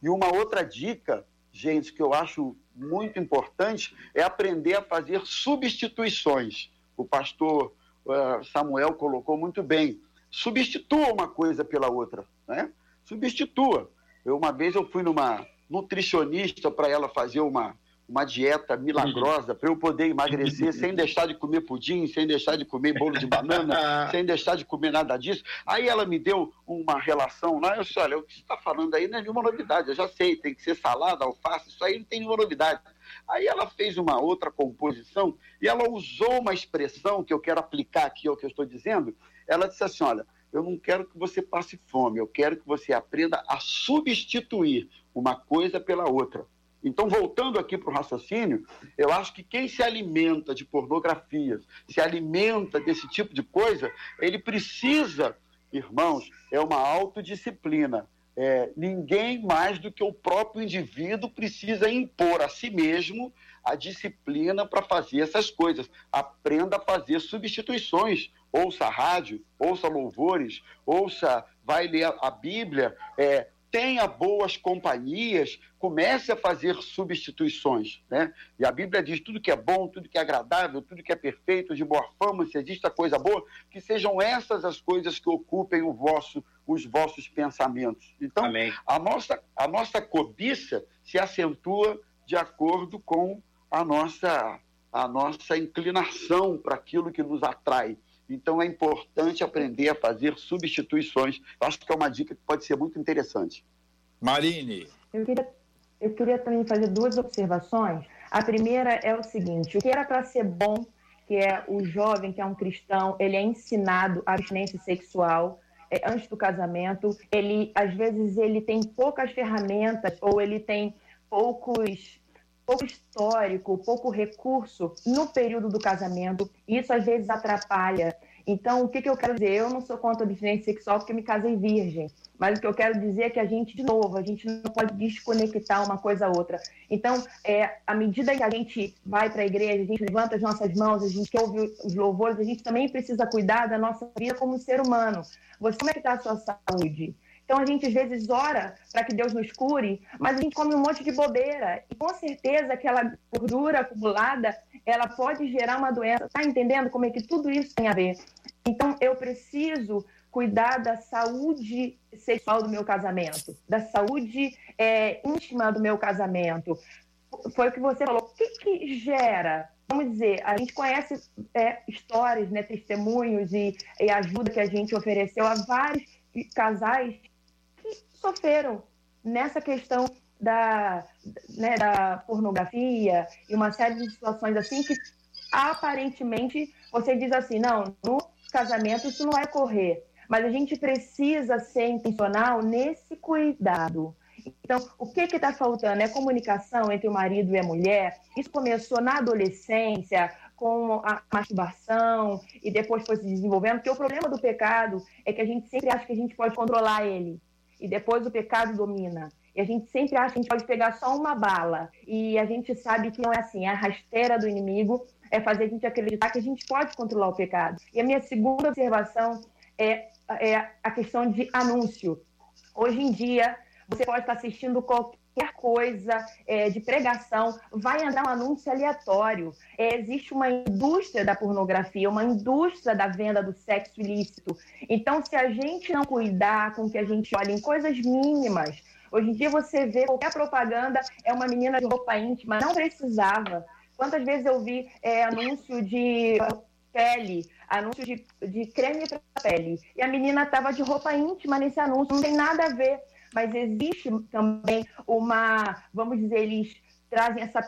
S4: E uma outra dica, gente, que eu acho muito importante é aprender a fazer substituições o pastor uh, Samuel colocou muito bem. Substitua uma coisa pela outra, né? Substitua. Eu, uma vez eu fui numa nutricionista para ela fazer uma, uma dieta milagrosa para eu poder emagrecer sem deixar de comer pudim, sem deixar de comer bolo de banana, sem deixar de comer nada disso. Aí ela me deu uma relação lá, eu disse, olha, o que você está falando aí não é nenhuma novidade, eu já sei, tem que ser salada, alface, isso aí não tem nenhuma novidade. Aí ela fez uma outra composição e ela usou uma expressão que eu quero aplicar aqui ao que eu estou dizendo. Ela disse assim: olha, eu não quero que você passe fome, eu quero que você aprenda a substituir uma coisa pela outra. Então, voltando aqui para o raciocínio, eu acho que quem se alimenta de pornografias, se alimenta desse tipo de coisa, ele precisa, irmãos, é uma autodisciplina é, ninguém mais do que o próprio indivíduo precisa impor a si mesmo a disciplina para fazer essas coisas. Aprenda a fazer substituições. Ouça rádio, ouça louvores, ouça, vai ler a Bíblia, é, tenha boas companhias, comece a fazer substituições. Né? E a Bíblia diz: tudo que é bom, tudo que é agradável, tudo que é perfeito, de boa fama, se existe a coisa boa, que sejam essas as coisas que ocupem o vosso, os vossos pensamentos. Então, a nossa, a nossa cobiça se acentua de acordo com a nossa, a nossa inclinação para aquilo que nos atrai. Então é importante aprender a fazer substituições. Eu acho que é uma dica que pode ser muito interessante.
S1: Marine.
S6: Eu queria, eu queria também fazer duas observações. A primeira é o seguinte: o que era para ser bom, que é o jovem que é um cristão, ele é ensinado a abstinência sexual é, antes do casamento. Ele, às vezes, ele tem poucas ferramentas ou ele tem poucos pouco histórico, pouco recurso no período do casamento. Isso às vezes atrapalha. Então, o que, que eu quero dizer? Eu não sou contra a abstinência sexual porque me casei virgem. Mas o que eu quero dizer é que a gente, de novo, a gente não pode desconectar uma coisa a outra. Então, é, à medida que a gente vai para a igreja, a gente levanta as nossas mãos, a gente ouve os louvores, a gente também precisa cuidar da nossa vida como ser humano. Você, como é que está a sua saúde? Então a gente às vezes ora para que Deus nos cure, mas a gente come um monte de bobeira. E com certeza aquela gordura acumulada, ela pode gerar uma doença. Tá entendendo como é que tudo isso tem a ver? Então eu preciso cuidar da saúde sexual do meu casamento, da saúde é, íntima do meu casamento. Foi o que você falou. O que, que gera vamos dizer, a gente conhece é, histórias, né, testemunhos e, e, ajuda que a gente ofereceu a vários casais sofreram nessa questão da, né, da pornografia e uma série de situações assim que aparentemente você diz assim, não, no casamento isso não vai correr, mas a gente precisa ser intencional nesse cuidado. Então, o que está faltando? É comunicação entre o marido e a mulher. Isso começou na adolescência, com a masturbação, e depois foi se desenvolvendo, porque o problema do pecado é que a gente sempre acha que a gente pode controlar ele e depois o pecado domina. E a gente sempre acha que a gente pode pegar só uma bala. E a gente sabe que não é assim. A rasteira do inimigo é fazer a gente acreditar que a gente pode controlar o pecado. E a minha segunda observação é, é a questão de anúncio. Hoje em dia, você pode estar assistindo qualquer qualquer coisa é, de pregação, vai andar um anúncio aleatório. É, existe uma indústria da pornografia, uma indústria da venda do sexo ilícito. Então, se a gente não cuidar com que a gente olhe em coisas mínimas, hoje em dia você vê qualquer propaganda é uma menina de roupa íntima, não precisava. Quantas vezes eu vi é, anúncio de pele, anúncio de, de creme para pele, e a menina estava de roupa íntima nesse anúncio, não tem nada a ver mas existe também uma, vamos dizer, eles trazem essa,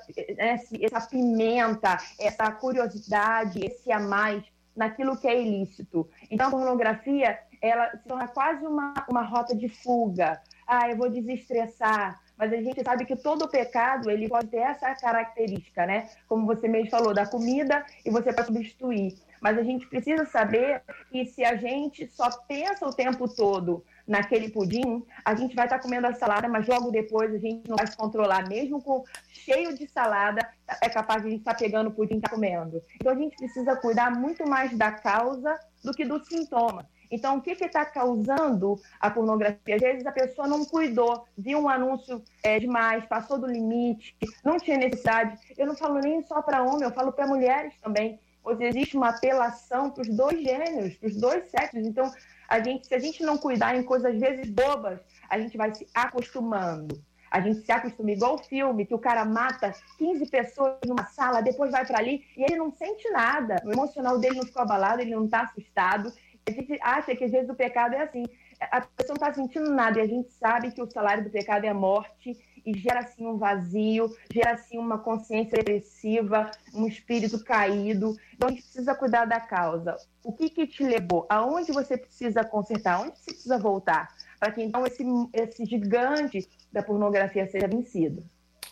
S6: essa pimenta, essa curiosidade, esse a mais naquilo que é ilícito. Então, a pornografia, ela se torna quase uma, uma rota de fuga. ah, eu vou desestressar. Mas a gente sabe que todo pecado ele pode ter essa característica, né? Como você mesmo falou, da comida e você pode substituir. Mas a gente precisa saber que se a gente só pensa o tempo todo naquele pudim, a gente vai estar tá comendo a salada, mas logo depois a gente não vai se controlar, mesmo com cheio de salada, é capaz de a gente estar tá pegando o pudim e estar tá comendo. Então a gente precisa cuidar muito mais da causa do que do sintoma. Então, o que está causando a pornografia? Às vezes a pessoa não cuidou, viu um anúncio é, demais, passou do limite, não tinha necessidade. Eu não falo nem só para homem, eu falo para mulheres também. Pois existe uma apelação para os dois gêneros, para os dois sexos. Então, a gente, se a gente não cuidar em coisas às vezes bobas, a gente vai se acostumando. A gente se acostuma igual o filme, que o cara mata 15 pessoas numa sala, depois vai para ali e ele não sente nada. O emocional dele não ficou abalado, ele não está assustado. A gente acha que às vezes o pecado é assim. A pessoa não está sentindo nada e a gente sabe que o salário do pecado é morte e gera assim um vazio, gera assim uma consciência depressiva, um espírito caído. Então a gente precisa cuidar da causa. O que que te levou? Aonde você precisa consertar? Onde você precisa voltar? Para que então esse, esse gigante da pornografia seja vencido.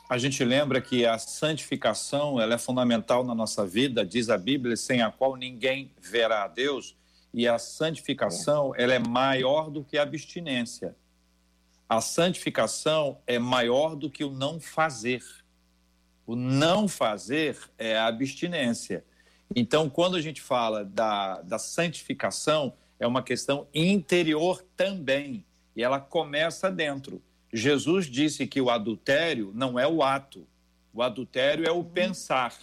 S1: A gente lembra que a santificação ela é fundamental na nossa vida, diz a Bíblia, sem a qual ninguém verá a Deus. E a santificação ela é maior do que a abstinência. A santificação é maior do que o não fazer. O não fazer é a abstinência. Então, quando a gente fala da, da santificação, é uma questão interior também. E ela começa dentro. Jesus disse que o adultério não é o ato, o adultério é o uhum. pensar,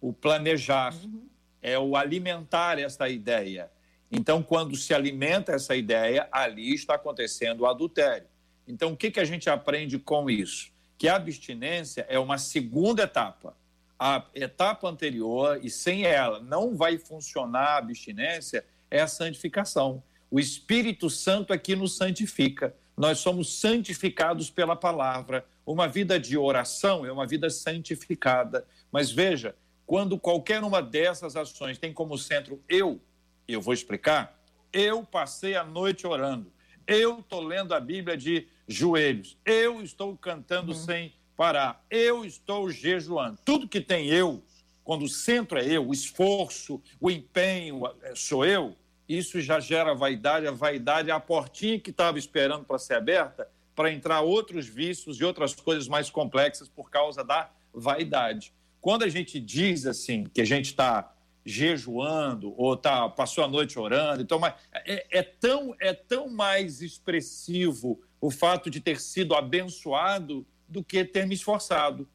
S1: o planejar, uhum. é o alimentar esta ideia. Então, quando se alimenta essa ideia, ali está acontecendo o adultério. Então, o que, que a gente aprende com isso? Que a abstinência é uma segunda etapa. A etapa anterior, e sem ela não vai funcionar a abstinência, é a santificação. O Espírito Santo aqui nos santifica. Nós somos santificados pela palavra. Uma vida de oração é uma vida santificada. Mas veja, quando qualquer uma dessas ações tem como centro eu, eu vou explicar, eu passei a noite orando. Eu estou lendo a Bíblia de joelhos. Eu estou cantando uhum. sem parar. Eu estou jejuando. Tudo que tem eu, quando o centro é eu, o esforço, o empenho é, sou eu, isso já gera vaidade. A vaidade é a portinha que estava esperando para ser aberta para entrar outros vícios e outras coisas mais complexas por causa da vaidade. Quando a gente diz assim que a gente está jejuando ou tá, passou a noite orando, então mas é, é, tão, é tão mais expressivo o fato de ter sido abençoado do que ter me esforçado.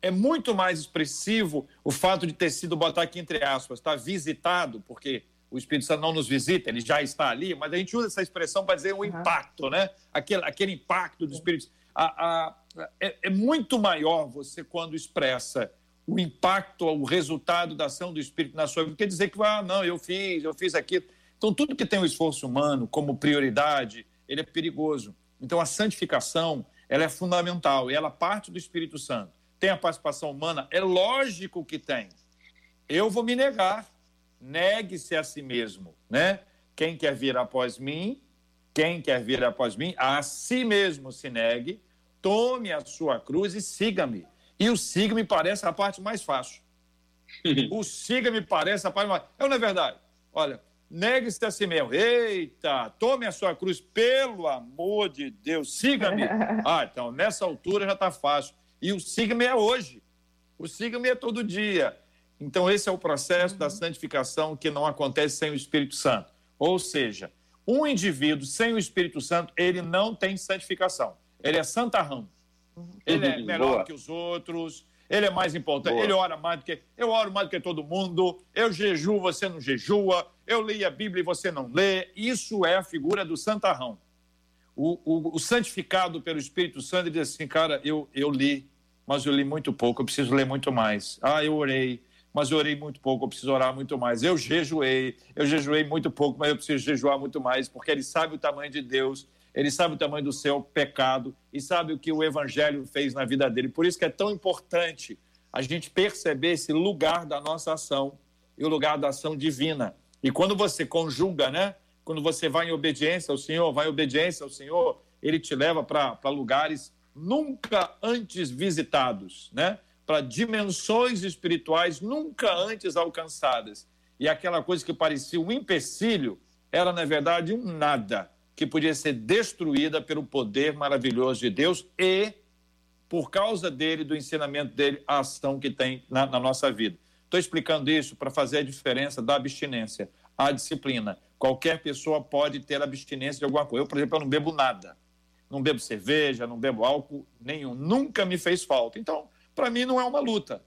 S1: É muito mais expressivo o fato de ter sido, botar aqui entre aspas, estar tá visitado, porque o Espírito Santo não nos visita, ele já está ali, mas a gente usa essa expressão para dizer um uhum. impacto, né? Aquele, aquele impacto do Espírito a, a, é, é muito maior você quando expressa o impacto, o resultado da ação do Espírito na sua vida, quer dizer que, ah, não, eu fiz, eu fiz aquilo. Então, tudo que tem o esforço humano como prioridade, ele é perigoso. Então, a santificação, ela é fundamental e ela parte do Espírito Santo. Tem a participação humana? É lógico que tem. Eu vou me negar. Negue-se a si mesmo, né? Quem quer vir após mim, quem quer vir após mim, a si mesmo se negue, tome a sua cruz e siga-me. E o siga me parece a parte mais fácil. o siga me parece a parte mais. É ou não é verdade? Olha, Negue-se a si mesmo. Eita, tome a sua cruz, pelo amor de Deus, siga-me. Ah, então, nessa altura já está fácil. E o siga-me é hoje. O siga-me é todo dia. Então, esse é o processo uhum. da santificação que não acontece sem o Espírito Santo. Ou seja, um indivíduo sem o Espírito Santo, ele não tem santificação. Ele é santarrão. Uhum. Ele é melhor Boa. que os outros, ele é mais importante, Boa. ele ora mais do que. Eu oro mais do que todo mundo, eu jejuo, você não jejua, eu leio a Bíblia e você não lê. Isso é a figura do santarrão. O, o, o santificado pelo Espírito Santo ele diz assim, cara, eu, eu li, mas eu li muito pouco, eu preciso ler muito mais. Ah, eu orei, mas eu orei muito pouco, eu preciso orar muito mais. Eu jejuei, eu jejuei muito pouco, mas eu preciso jejuar muito mais, porque ele sabe o tamanho de Deus ele sabe o tamanho do seu pecado e sabe o que o evangelho fez na vida dele. Por isso que é tão importante a gente perceber esse lugar da nossa ação e o lugar da ação divina. E quando você conjuga, né? Quando você vai em obediência ao Senhor, vai em obediência ao Senhor, ele te leva para lugares nunca antes visitados, né? Para dimensões espirituais nunca antes alcançadas. E aquela coisa que parecia um empecilho era, na verdade, um nada que podia ser destruída pelo poder maravilhoso de Deus e, por causa dele, do ensinamento dele, a ação que tem na, na nossa vida. Estou explicando isso para fazer a diferença da abstinência à disciplina. Qualquer pessoa pode ter abstinência de alguma coisa. Eu, por exemplo, eu não bebo nada. Não bebo cerveja, não bebo álcool nenhum. Nunca me fez falta. Então, para mim, não é uma luta.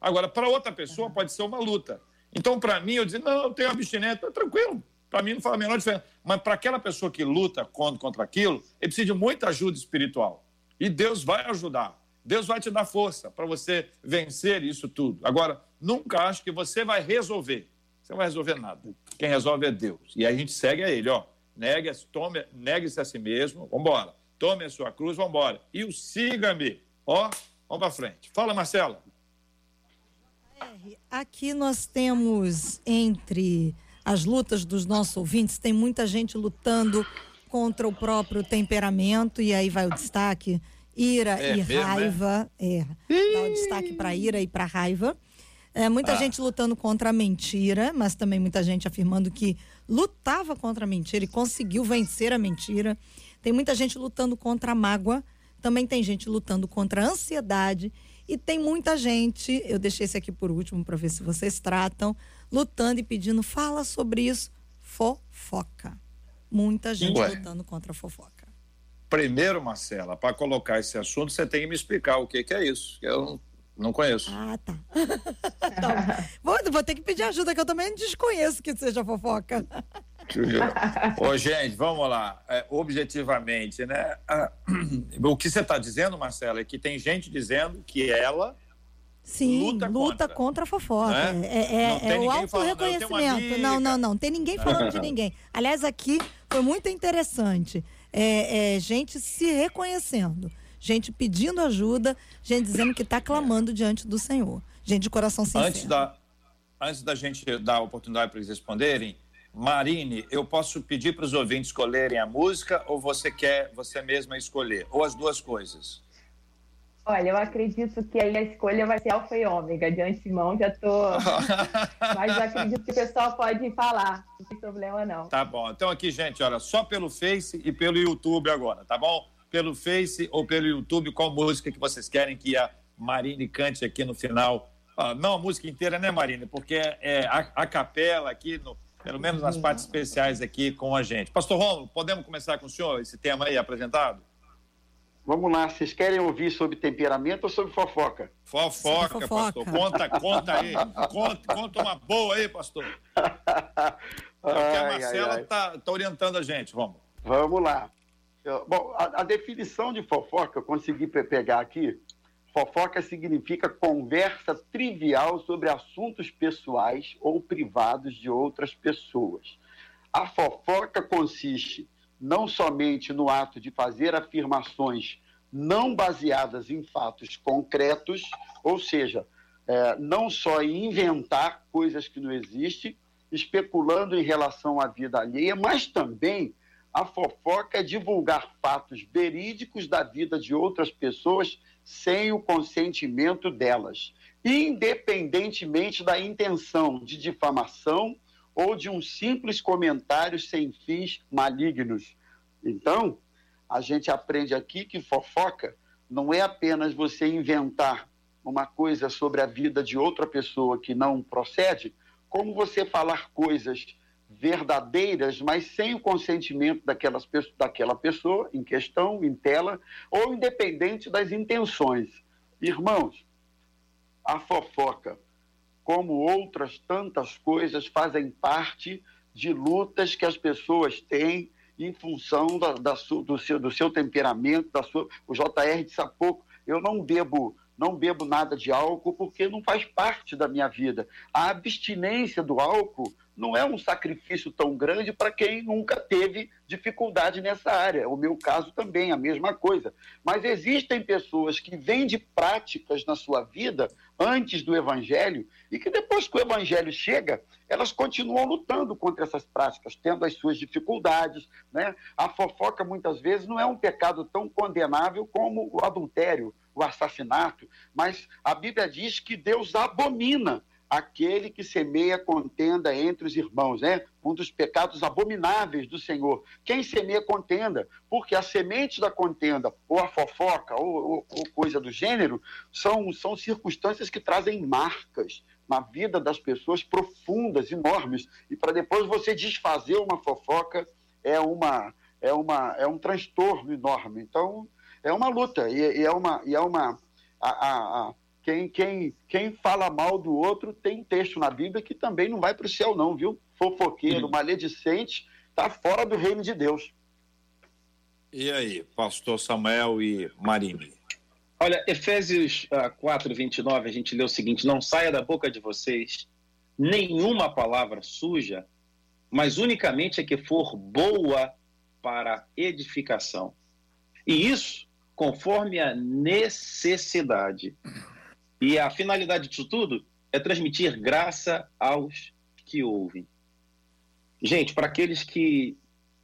S1: Agora, para outra pessoa, pode ser uma luta. Então, para mim, eu dizer, não, eu tenho abstinência, tá tranquilo. Para mim, não faz a menor diferença. Mas para aquela pessoa que luta contra, aquilo, ele precisa de muita ajuda espiritual. E Deus vai ajudar. Deus vai te dar força para você vencer isso tudo. Agora, nunca acho que você vai resolver. Você não vai resolver nada. Quem resolve é Deus. E a gente segue a Ele, ó. Negue-se tome, negue a si mesmo, vamos embora. Tome a sua cruz, vamos embora. E o siga-me. Ó, vamos para frente. Fala, Marcela.
S3: Aqui nós temos entre as lutas dos nossos ouvintes, tem muita gente lutando contra o próprio temperamento, e aí vai o destaque: ira é, e mesmo, raiva. É, é dá o destaque para ira e para raiva. É, muita ah. gente lutando contra a mentira, mas também muita gente afirmando que lutava contra a mentira e conseguiu vencer a mentira. Tem muita gente lutando contra a mágoa, também tem gente lutando contra a ansiedade e tem muita gente, eu deixei esse aqui por último para ver se vocês tratam, lutando e pedindo fala sobre isso, fofoca. Muita gente Ué. lutando contra a fofoca.
S1: Primeiro, Marcela, para colocar esse assunto, você tem que me explicar o que, que é isso. Eu não conheço.
S3: Ah, tá. então, vou, vou, ter que pedir ajuda, que eu também desconheço que seja fofoca.
S1: Ô, gente, vamos lá. É, objetivamente, né? Ah, o que você está dizendo, Marcela, é que tem gente dizendo que ela
S3: Sim, luta, luta contra. contra. a fofoca. Né? É, é, é o auto-reconhecimento. Não, não, não. Tem ninguém falando de ninguém. Aliás, aqui foi muito interessante. É, é, gente se reconhecendo gente pedindo ajuda, gente dizendo que está clamando diante do Senhor. Gente de coração sincero.
S1: Antes da, antes da gente dar a oportunidade para eles responderem, Marine, eu posso pedir para os ouvintes escolherem a música ou você quer você mesma escolher? Ou as duas coisas?
S6: Olha, eu acredito que aí a escolha vai ser alfa e ômega. De antemão já tô. Mas eu acredito que o pessoal pode falar. Não tem problema, não.
S1: Tá bom. Então aqui, gente, olha, só pelo Face e pelo YouTube agora, tá bom? pelo Face ou pelo YouTube qual música que vocês querem que a Marine cante aqui no final. Ah, não a música inteira, né, Marine? Porque é a, a capela aqui, no, pelo menos nas partes especiais aqui com a gente. Pastor Romulo, podemos começar com o senhor, esse tema aí apresentado?
S4: Vamos lá, vocês querem ouvir sobre temperamento ou sobre fofoca?
S1: Fofoca, fofoca. pastor. Conta, conta aí. Conta, conta uma boa aí, pastor. É o que a Marcela está tá orientando a gente, vamos.
S4: Vamos lá. Bom, a, a, definição de fofoca, eu consegui pegar aqui. Fofoca significa conversa trivial sobre assuntos pessoais ou privados de outras pessoas. A fofoca consiste não somente no ato de fazer afirmações não baseadas em fatos concretos, ou seja, é, não só em inventar coisas que não existem, especulando em relação à vida alheia, mas também a fofoca é divulgar fatos verídicos da vida de outras pessoas sem o consentimento delas, independentemente da intenção de difamação ou de um simples comentário sem fins malignos. Então, a gente aprende aqui que fofoca não é apenas você inventar uma coisa sobre a vida de outra pessoa que não procede, como você falar coisas verdadeiras, mas sem o consentimento daquelas, daquela pessoa em questão, em tela, ou independente das intenções. Irmãos, a fofoca, como outras tantas coisas, fazem parte de lutas que as pessoas têm em função da, da do, seu, do seu temperamento, da sua. O JR disse há pouco: eu não bebo não bebo nada de álcool porque não faz parte da minha vida. A abstinência do álcool não é um sacrifício tão grande para quem nunca teve dificuldade nessa área. O meu caso também, a mesma coisa. Mas existem pessoas que vêm de práticas na sua vida antes do evangelho e que depois que o evangelho chega, elas continuam lutando contra essas práticas, tendo as suas dificuldades. Né? A fofoca, muitas vezes, não é um pecado tão condenável como o adultério, o assassinato, mas a Bíblia diz que Deus abomina aquele que semeia contenda entre os irmãos, né? Um dos pecados abomináveis do Senhor. Quem semeia contenda, porque a semente da contenda, ou a fofoca, ou, ou, ou coisa do gênero, são, são circunstâncias que trazem marcas na vida das pessoas profundas, enormes. E para depois você desfazer uma fofoca é uma é uma é um transtorno enorme. Então é uma luta e, e é uma e é uma a, a, a quem, quem, quem fala mal do outro tem texto na Bíblia que também não vai para o céu, não, viu? Fofoqueiro, uhum. maledicente, está fora do reino de Deus.
S1: E aí, pastor Samuel e Marine?
S5: Olha, Efésios uh, 4, 29, a gente lê o seguinte: Não saia da boca de vocês nenhuma palavra suja, mas unicamente a que for boa para edificação. E isso conforme a necessidade e a finalidade disso tudo é transmitir graça aos que ouvem. Gente, para aqueles que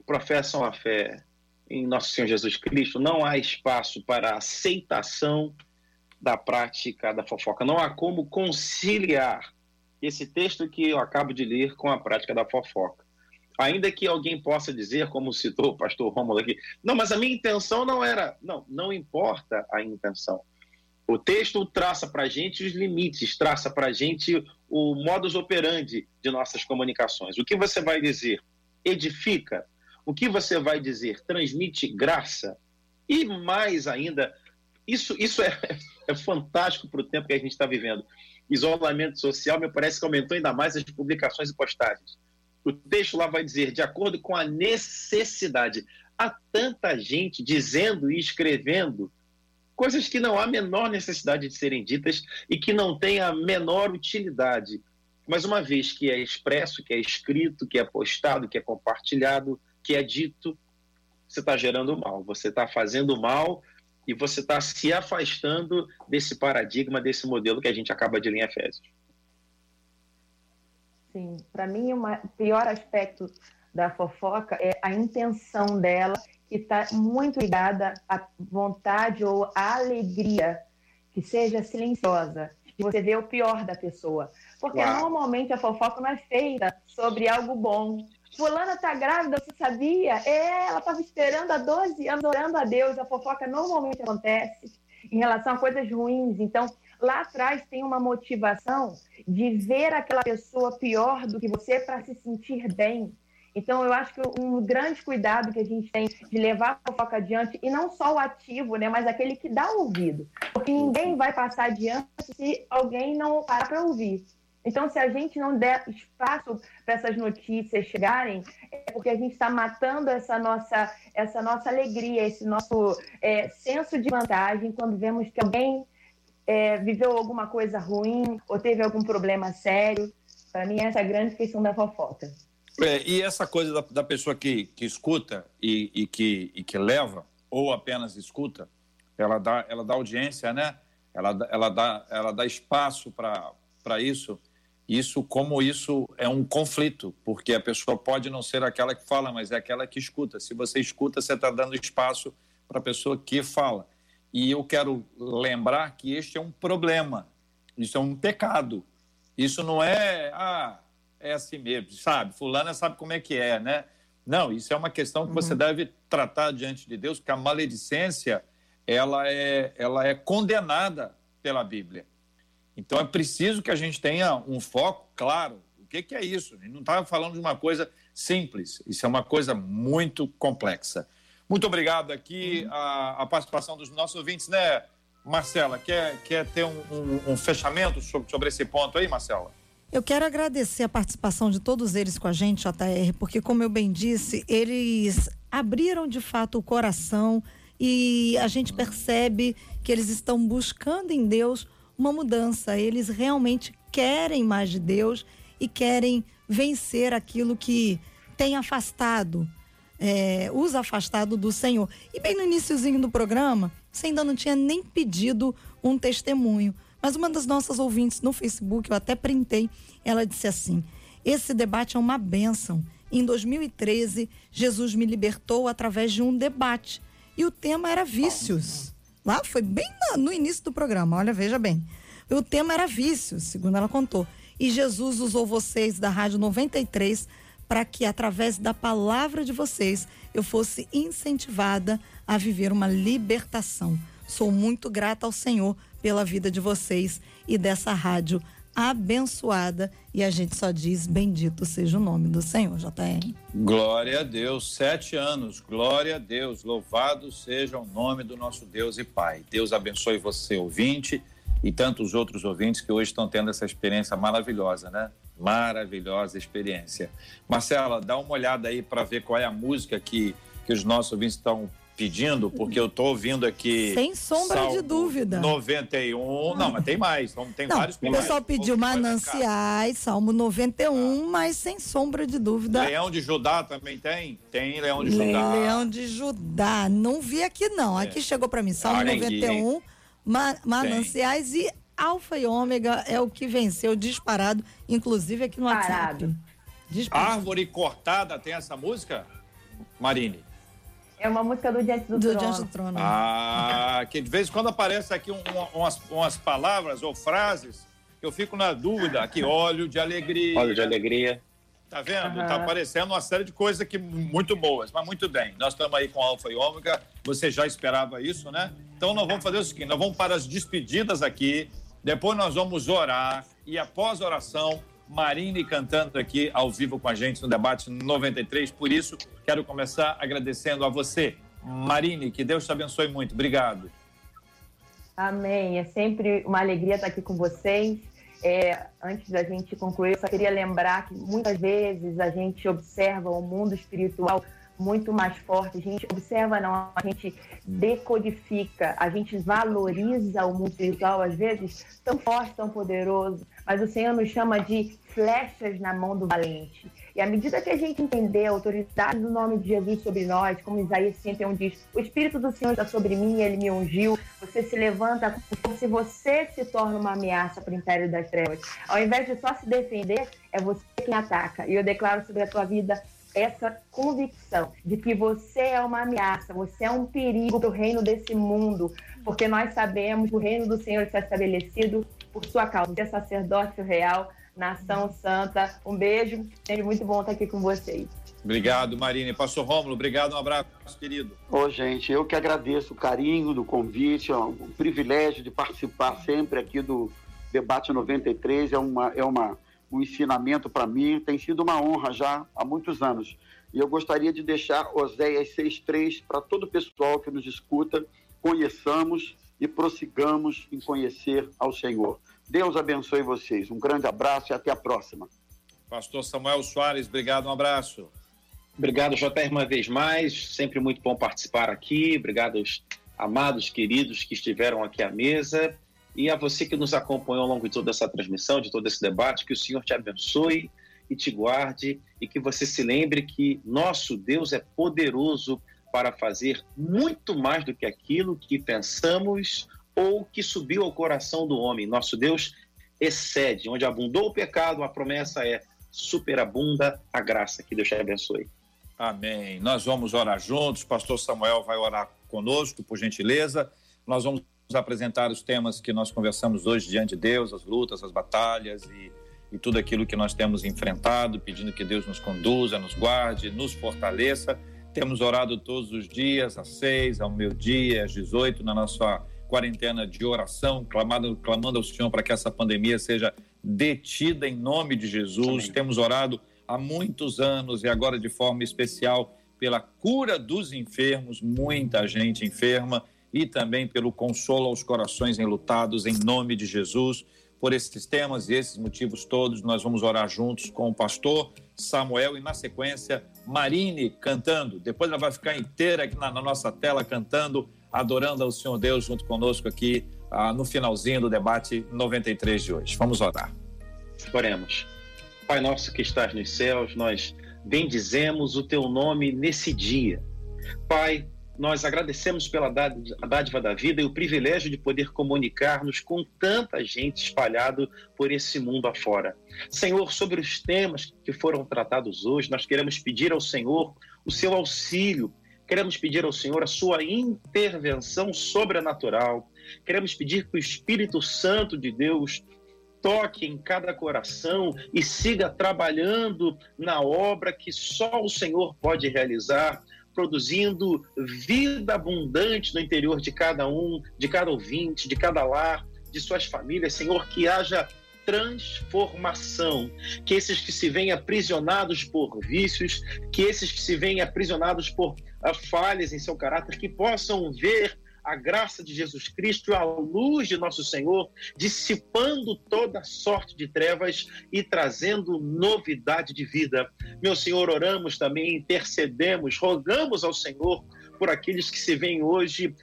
S5: professam a fé em Nosso Senhor Jesus Cristo, não há espaço para aceitação da prática da fofoca. Não há como conciliar esse texto que eu acabo de ler com a prática da fofoca. Ainda que alguém possa dizer, como citou o pastor Rômulo aqui, não, mas a minha intenção não era. Não, não importa a intenção. O texto traça para a gente os limites, traça para a gente o modus operandi de nossas comunicações. O que você vai dizer edifica, o que você vai dizer transmite graça, e mais ainda, isso, isso é, é fantástico para o tempo que a gente está vivendo. Isolamento social, me parece que aumentou ainda mais as publicações e postagens. O texto lá vai dizer, de acordo com a necessidade. Há tanta gente dizendo e escrevendo coisas que não há menor necessidade de serem ditas e que não têm a menor utilidade. Mas uma vez que é expresso, que é escrito, que é postado, que é compartilhado, que é dito, você está gerando mal, você está fazendo mal e você está se afastando desse paradigma, desse modelo que a gente acaba de ler em Efésios.
S6: Sim, para mim o pior aspecto da fofoca é a intenção dela que está muito ligada à vontade ou à alegria, que seja silenciosa, que você vê o pior da pessoa. Porque Uau. normalmente a fofoca não é feita sobre algo bom. Fulana está grávida, você sabia? É, ela estava esperando há 12 anos, orando a Deus. A fofoca normalmente acontece em relação a coisas ruins. Então, lá atrás tem uma motivação de ver aquela pessoa pior do que você para se sentir bem. Então, eu acho que um grande cuidado que a gente tem de levar a fofoca adiante, e não só o ativo, né, mas aquele que dá ouvido. Porque ninguém vai passar adiante se alguém não parar para ouvir. Então, se a gente não der espaço para essas notícias chegarem, é porque a gente está matando essa nossa, essa nossa alegria, esse nosso é, senso de vantagem quando vemos que alguém é, viveu alguma coisa ruim ou teve algum problema sério. Para mim, essa é a grande questão da fofoca.
S1: É, e essa coisa da, da pessoa que, que escuta e, e, que, e que leva, ou apenas escuta, ela dá, ela dá audiência, né? Ela, ela, dá, ela dá espaço para isso. Isso, como isso é um conflito, porque a pessoa pode não ser aquela que fala, mas é aquela que escuta. Se você escuta, você está dando espaço para a pessoa que fala. E eu quero lembrar que este é um problema, isso é um pecado. Isso não é, ah, é assim mesmo, sabe? Fulana sabe como é que é, né? Não, isso é uma questão que você uhum. deve tratar diante de Deus, porque a maledicência ela é, ela é condenada pela Bíblia. Então é preciso que a gente tenha um foco claro. O que, que é isso? A gente não estava falando de uma coisa simples, isso é uma coisa muito complexa. Muito obrigado aqui uhum. a, a participação dos nossos ouvintes, né, Marcela? Quer, quer ter um, um, um fechamento sobre, sobre esse ponto aí, Marcela?
S3: Eu quero agradecer a participação de todos eles com a gente, JR, porque, como eu bem disse, eles abriram de fato o coração e a gente percebe que eles estão buscando em Deus uma mudança. Eles realmente querem mais de Deus e querem vencer aquilo que tem afastado, é, os afastado do Senhor. E bem no iníciozinho do programa, você ainda não tinha nem pedido um testemunho. Mas uma das nossas ouvintes no Facebook, eu até printei, ela disse assim: esse debate é uma bênção. Em 2013, Jesus me libertou através de um debate. E o tema era vícios. Lá foi bem no início do programa, olha, veja bem. O tema era vícios, segundo ela contou. E Jesus usou vocês da Rádio 93 para que, através da palavra de vocês, eu fosse incentivada a viver uma libertação. Sou muito grata ao Senhor pela vida de vocês e dessa rádio abençoada. E a gente só diz: Bendito seja o nome do Senhor, JR.
S1: Glória a Deus, sete anos, glória a Deus, louvado seja o nome do nosso Deus e Pai. Deus abençoe você, ouvinte, e tantos outros ouvintes que hoje estão tendo essa experiência maravilhosa, né? Maravilhosa experiência. Marcela, dá uma olhada aí para ver qual é a música que, que os nossos ouvintes estão pedindo, porque eu estou ouvindo aqui.
S3: Sem sombra de dúvida.
S1: 91. Não, mas tem mais. Tem
S3: não,
S1: vários.
S3: O pessoal pediu Mananciais, Salmo 91, ah. mas sem sombra de dúvida.
S1: Leão de Judá também tem? Tem Leão de Judá.
S3: Leão de Judá. Não vi aqui, não. É. Aqui chegou para mim, Salmo Arengue. 91, Ma Mananciais tem. e Alfa e Ômega é o que venceu disparado, inclusive aqui no WhatsApp.
S1: Disparado. Árvore Cortada tem essa música, Marine?
S6: É uma música do Diante do, do Trono. Diante do Trono.
S1: Ah, que de vez em quando aparece aqui um, umas, umas palavras ou frases que eu fico na dúvida. Aqui, óleo de alegria.
S5: Óleo de alegria.
S1: Tá vendo? Uhum. Tá aparecendo uma série de coisas aqui muito boas, mas muito bem. Nós estamos aí com Alfa e Ômega. Você já esperava isso, né? Então nós vamos fazer o seguinte: nós vamos para as despedidas aqui. Depois nós vamos orar. E após a oração, Marine cantando aqui ao vivo com a gente no debate 93. Por isso, quero começar agradecendo a você, Marine, que Deus te abençoe muito. Obrigado.
S6: Amém. É sempre uma alegria estar aqui com vocês. É, antes da gente concluir, eu só queria lembrar que muitas vezes a gente observa o mundo espiritual muito mais forte. A gente observa, não, a gente decodifica, a gente valoriza o mundo espiritual, às vezes, tão forte, tão poderoso, mas o Senhor nos chama de flechas na mão do valente. E à medida que a gente entender a autoridade do nome de Jesus sobre nós, como Isaías 61 diz, o Espírito do Senhor está sobre mim, ele me ungiu, você se levanta como se você se torna uma ameaça para o império das trevas. Ao invés de só se defender, é você quem ataca. E eu declaro sobre a tua vida essa convicção de que você é uma ameaça, você é um perigo para o reino desse mundo, porque nós sabemos que o reino do Senhor está estabelecido por sua causa, de sacerdócio real, nação santa. Um beijo, sempre muito bom estar aqui com vocês.
S1: Obrigado, Marine. Pastor Rômulo, obrigado, um abraço, querido.
S4: Ô, gente, eu que agradeço o carinho do convite, é um privilégio de participar sempre aqui do Debate 93, é uma, é uma um ensinamento para mim, tem sido uma honra já há muitos anos. E eu gostaria de deixar Oséias 6,3 para todo o pessoal que nos escuta, conheçamos e prossigamos em conhecer ao Senhor. Deus abençoe vocês. Um grande abraço e até a próxima.
S1: Pastor Samuel Soares, obrigado, um abraço.
S5: Obrigado, JR, uma vez mais. Sempre muito bom participar aqui. Obrigado aos amados, queridos que estiveram aqui à mesa. E a você que nos acompanhou ao longo de toda essa transmissão, de todo esse debate, que o Senhor te abençoe e te guarde e que você se lembre que nosso Deus é poderoso para fazer muito mais do que aquilo que pensamos ou que subiu ao coração do homem. Nosso Deus excede. Onde abundou o pecado, a promessa é superabunda a graça. Que Deus te abençoe.
S1: Amém. Nós vamos orar juntos. Pastor Samuel vai orar conosco, por gentileza. Nós vamos apresentar os temas que nós conversamos hoje diante de Deus, as lutas, as batalhas e, e tudo aquilo que nós temos enfrentado, pedindo que Deus nos conduza, nos guarde, nos fortaleça. Temos orado todos os dias, às seis, ao meio-dia, às 18, na nossa quarentena de oração, clamando, clamando ao Senhor para que essa pandemia seja detida em nome de Jesus. Amém. Temos orado há muitos anos e agora de forma especial pela cura dos enfermos, muita gente enferma e também pelo consolo aos corações enlutados, em nome de Jesus. por esses temas e esses motivos todos. Nós vamos orar juntos com o pastor Samuel e, na sequência, Marine cantando. Depois ela vai ficar inteira aqui na, na nossa tela cantando, adorando ao Senhor Deus junto conosco aqui ah, no finalzinho do debate 93 de hoje. Vamos orar.
S5: Oremos. Pai nosso que estás nos céus, nós bendizemos o teu nome nesse dia. Pai, nós agradecemos pela dádiva da vida e o privilégio de poder comunicar-nos com tanta gente espalhado por esse mundo afora. Senhor, sobre os temas que foram tratados hoje, nós queremos pedir ao Senhor o seu auxílio, queremos pedir ao Senhor a sua intervenção sobrenatural, queremos pedir que o Espírito Santo de Deus toque em cada coração e siga trabalhando na obra que só o Senhor pode realizar produzindo vida abundante no interior de cada um, de cada ouvinte, de cada lar, de suas famílias. Senhor, que haja transformação, que esses que se veem aprisionados por vícios, que esses que se veem aprisionados por uh, falhas em seu caráter, que possam ver a graça de Jesus Cristo, a luz de nosso Senhor, dissipando toda sorte de trevas e trazendo novidade de vida. Meu Senhor, oramos também, intercedemos, rogamos ao Senhor por aqueles que se veem hoje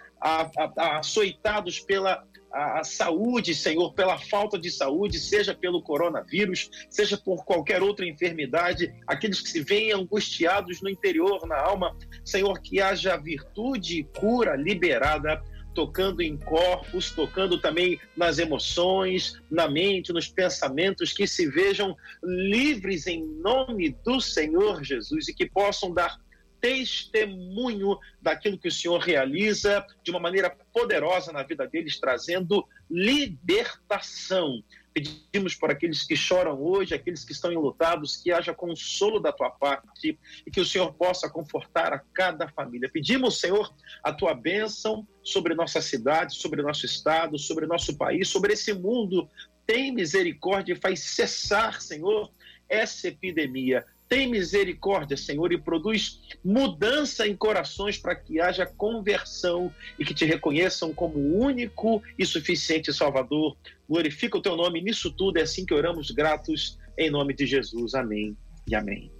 S5: açoitados pela a, a, saúde, Senhor, pela falta de saúde, seja pelo coronavírus, seja por qualquer outra enfermidade, aqueles que se veem angustiados no interior, na alma, Senhor, que haja virtude e cura liberada tocando em corpos, tocando também nas emoções, na mente, nos pensamentos, que se vejam livres em nome do Senhor Jesus e que possam dar testemunho daquilo que o Senhor realiza de uma maneira poderosa na vida deles, trazendo libertação. Pedimos por aqueles que choram hoje, aqueles que estão enlutados, que haja consolo da tua parte e que o Senhor possa confortar a cada família. Pedimos, Senhor, a tua bênção sobre nossa cidade, sobre nosso estado, sobre nosso país, sobre esse mundo. Tem misericórdia e faz cessar, Senhor, essa epidemia. Tem misericórdia, Senhor, e produz mudança em corações para que haja conversão e que te reconheçam como único e suficiente Salvador. Glorifica o teu nome nisso tudo, é assim que oramos gratos, em nome de Jesus. Amém e amém.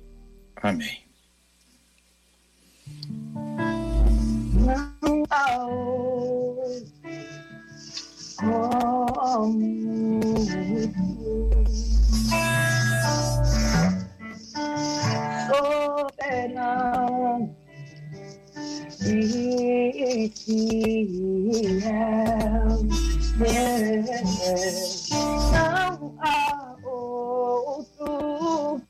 S1: Amém.
S6: Soberano e fiel. Não há outro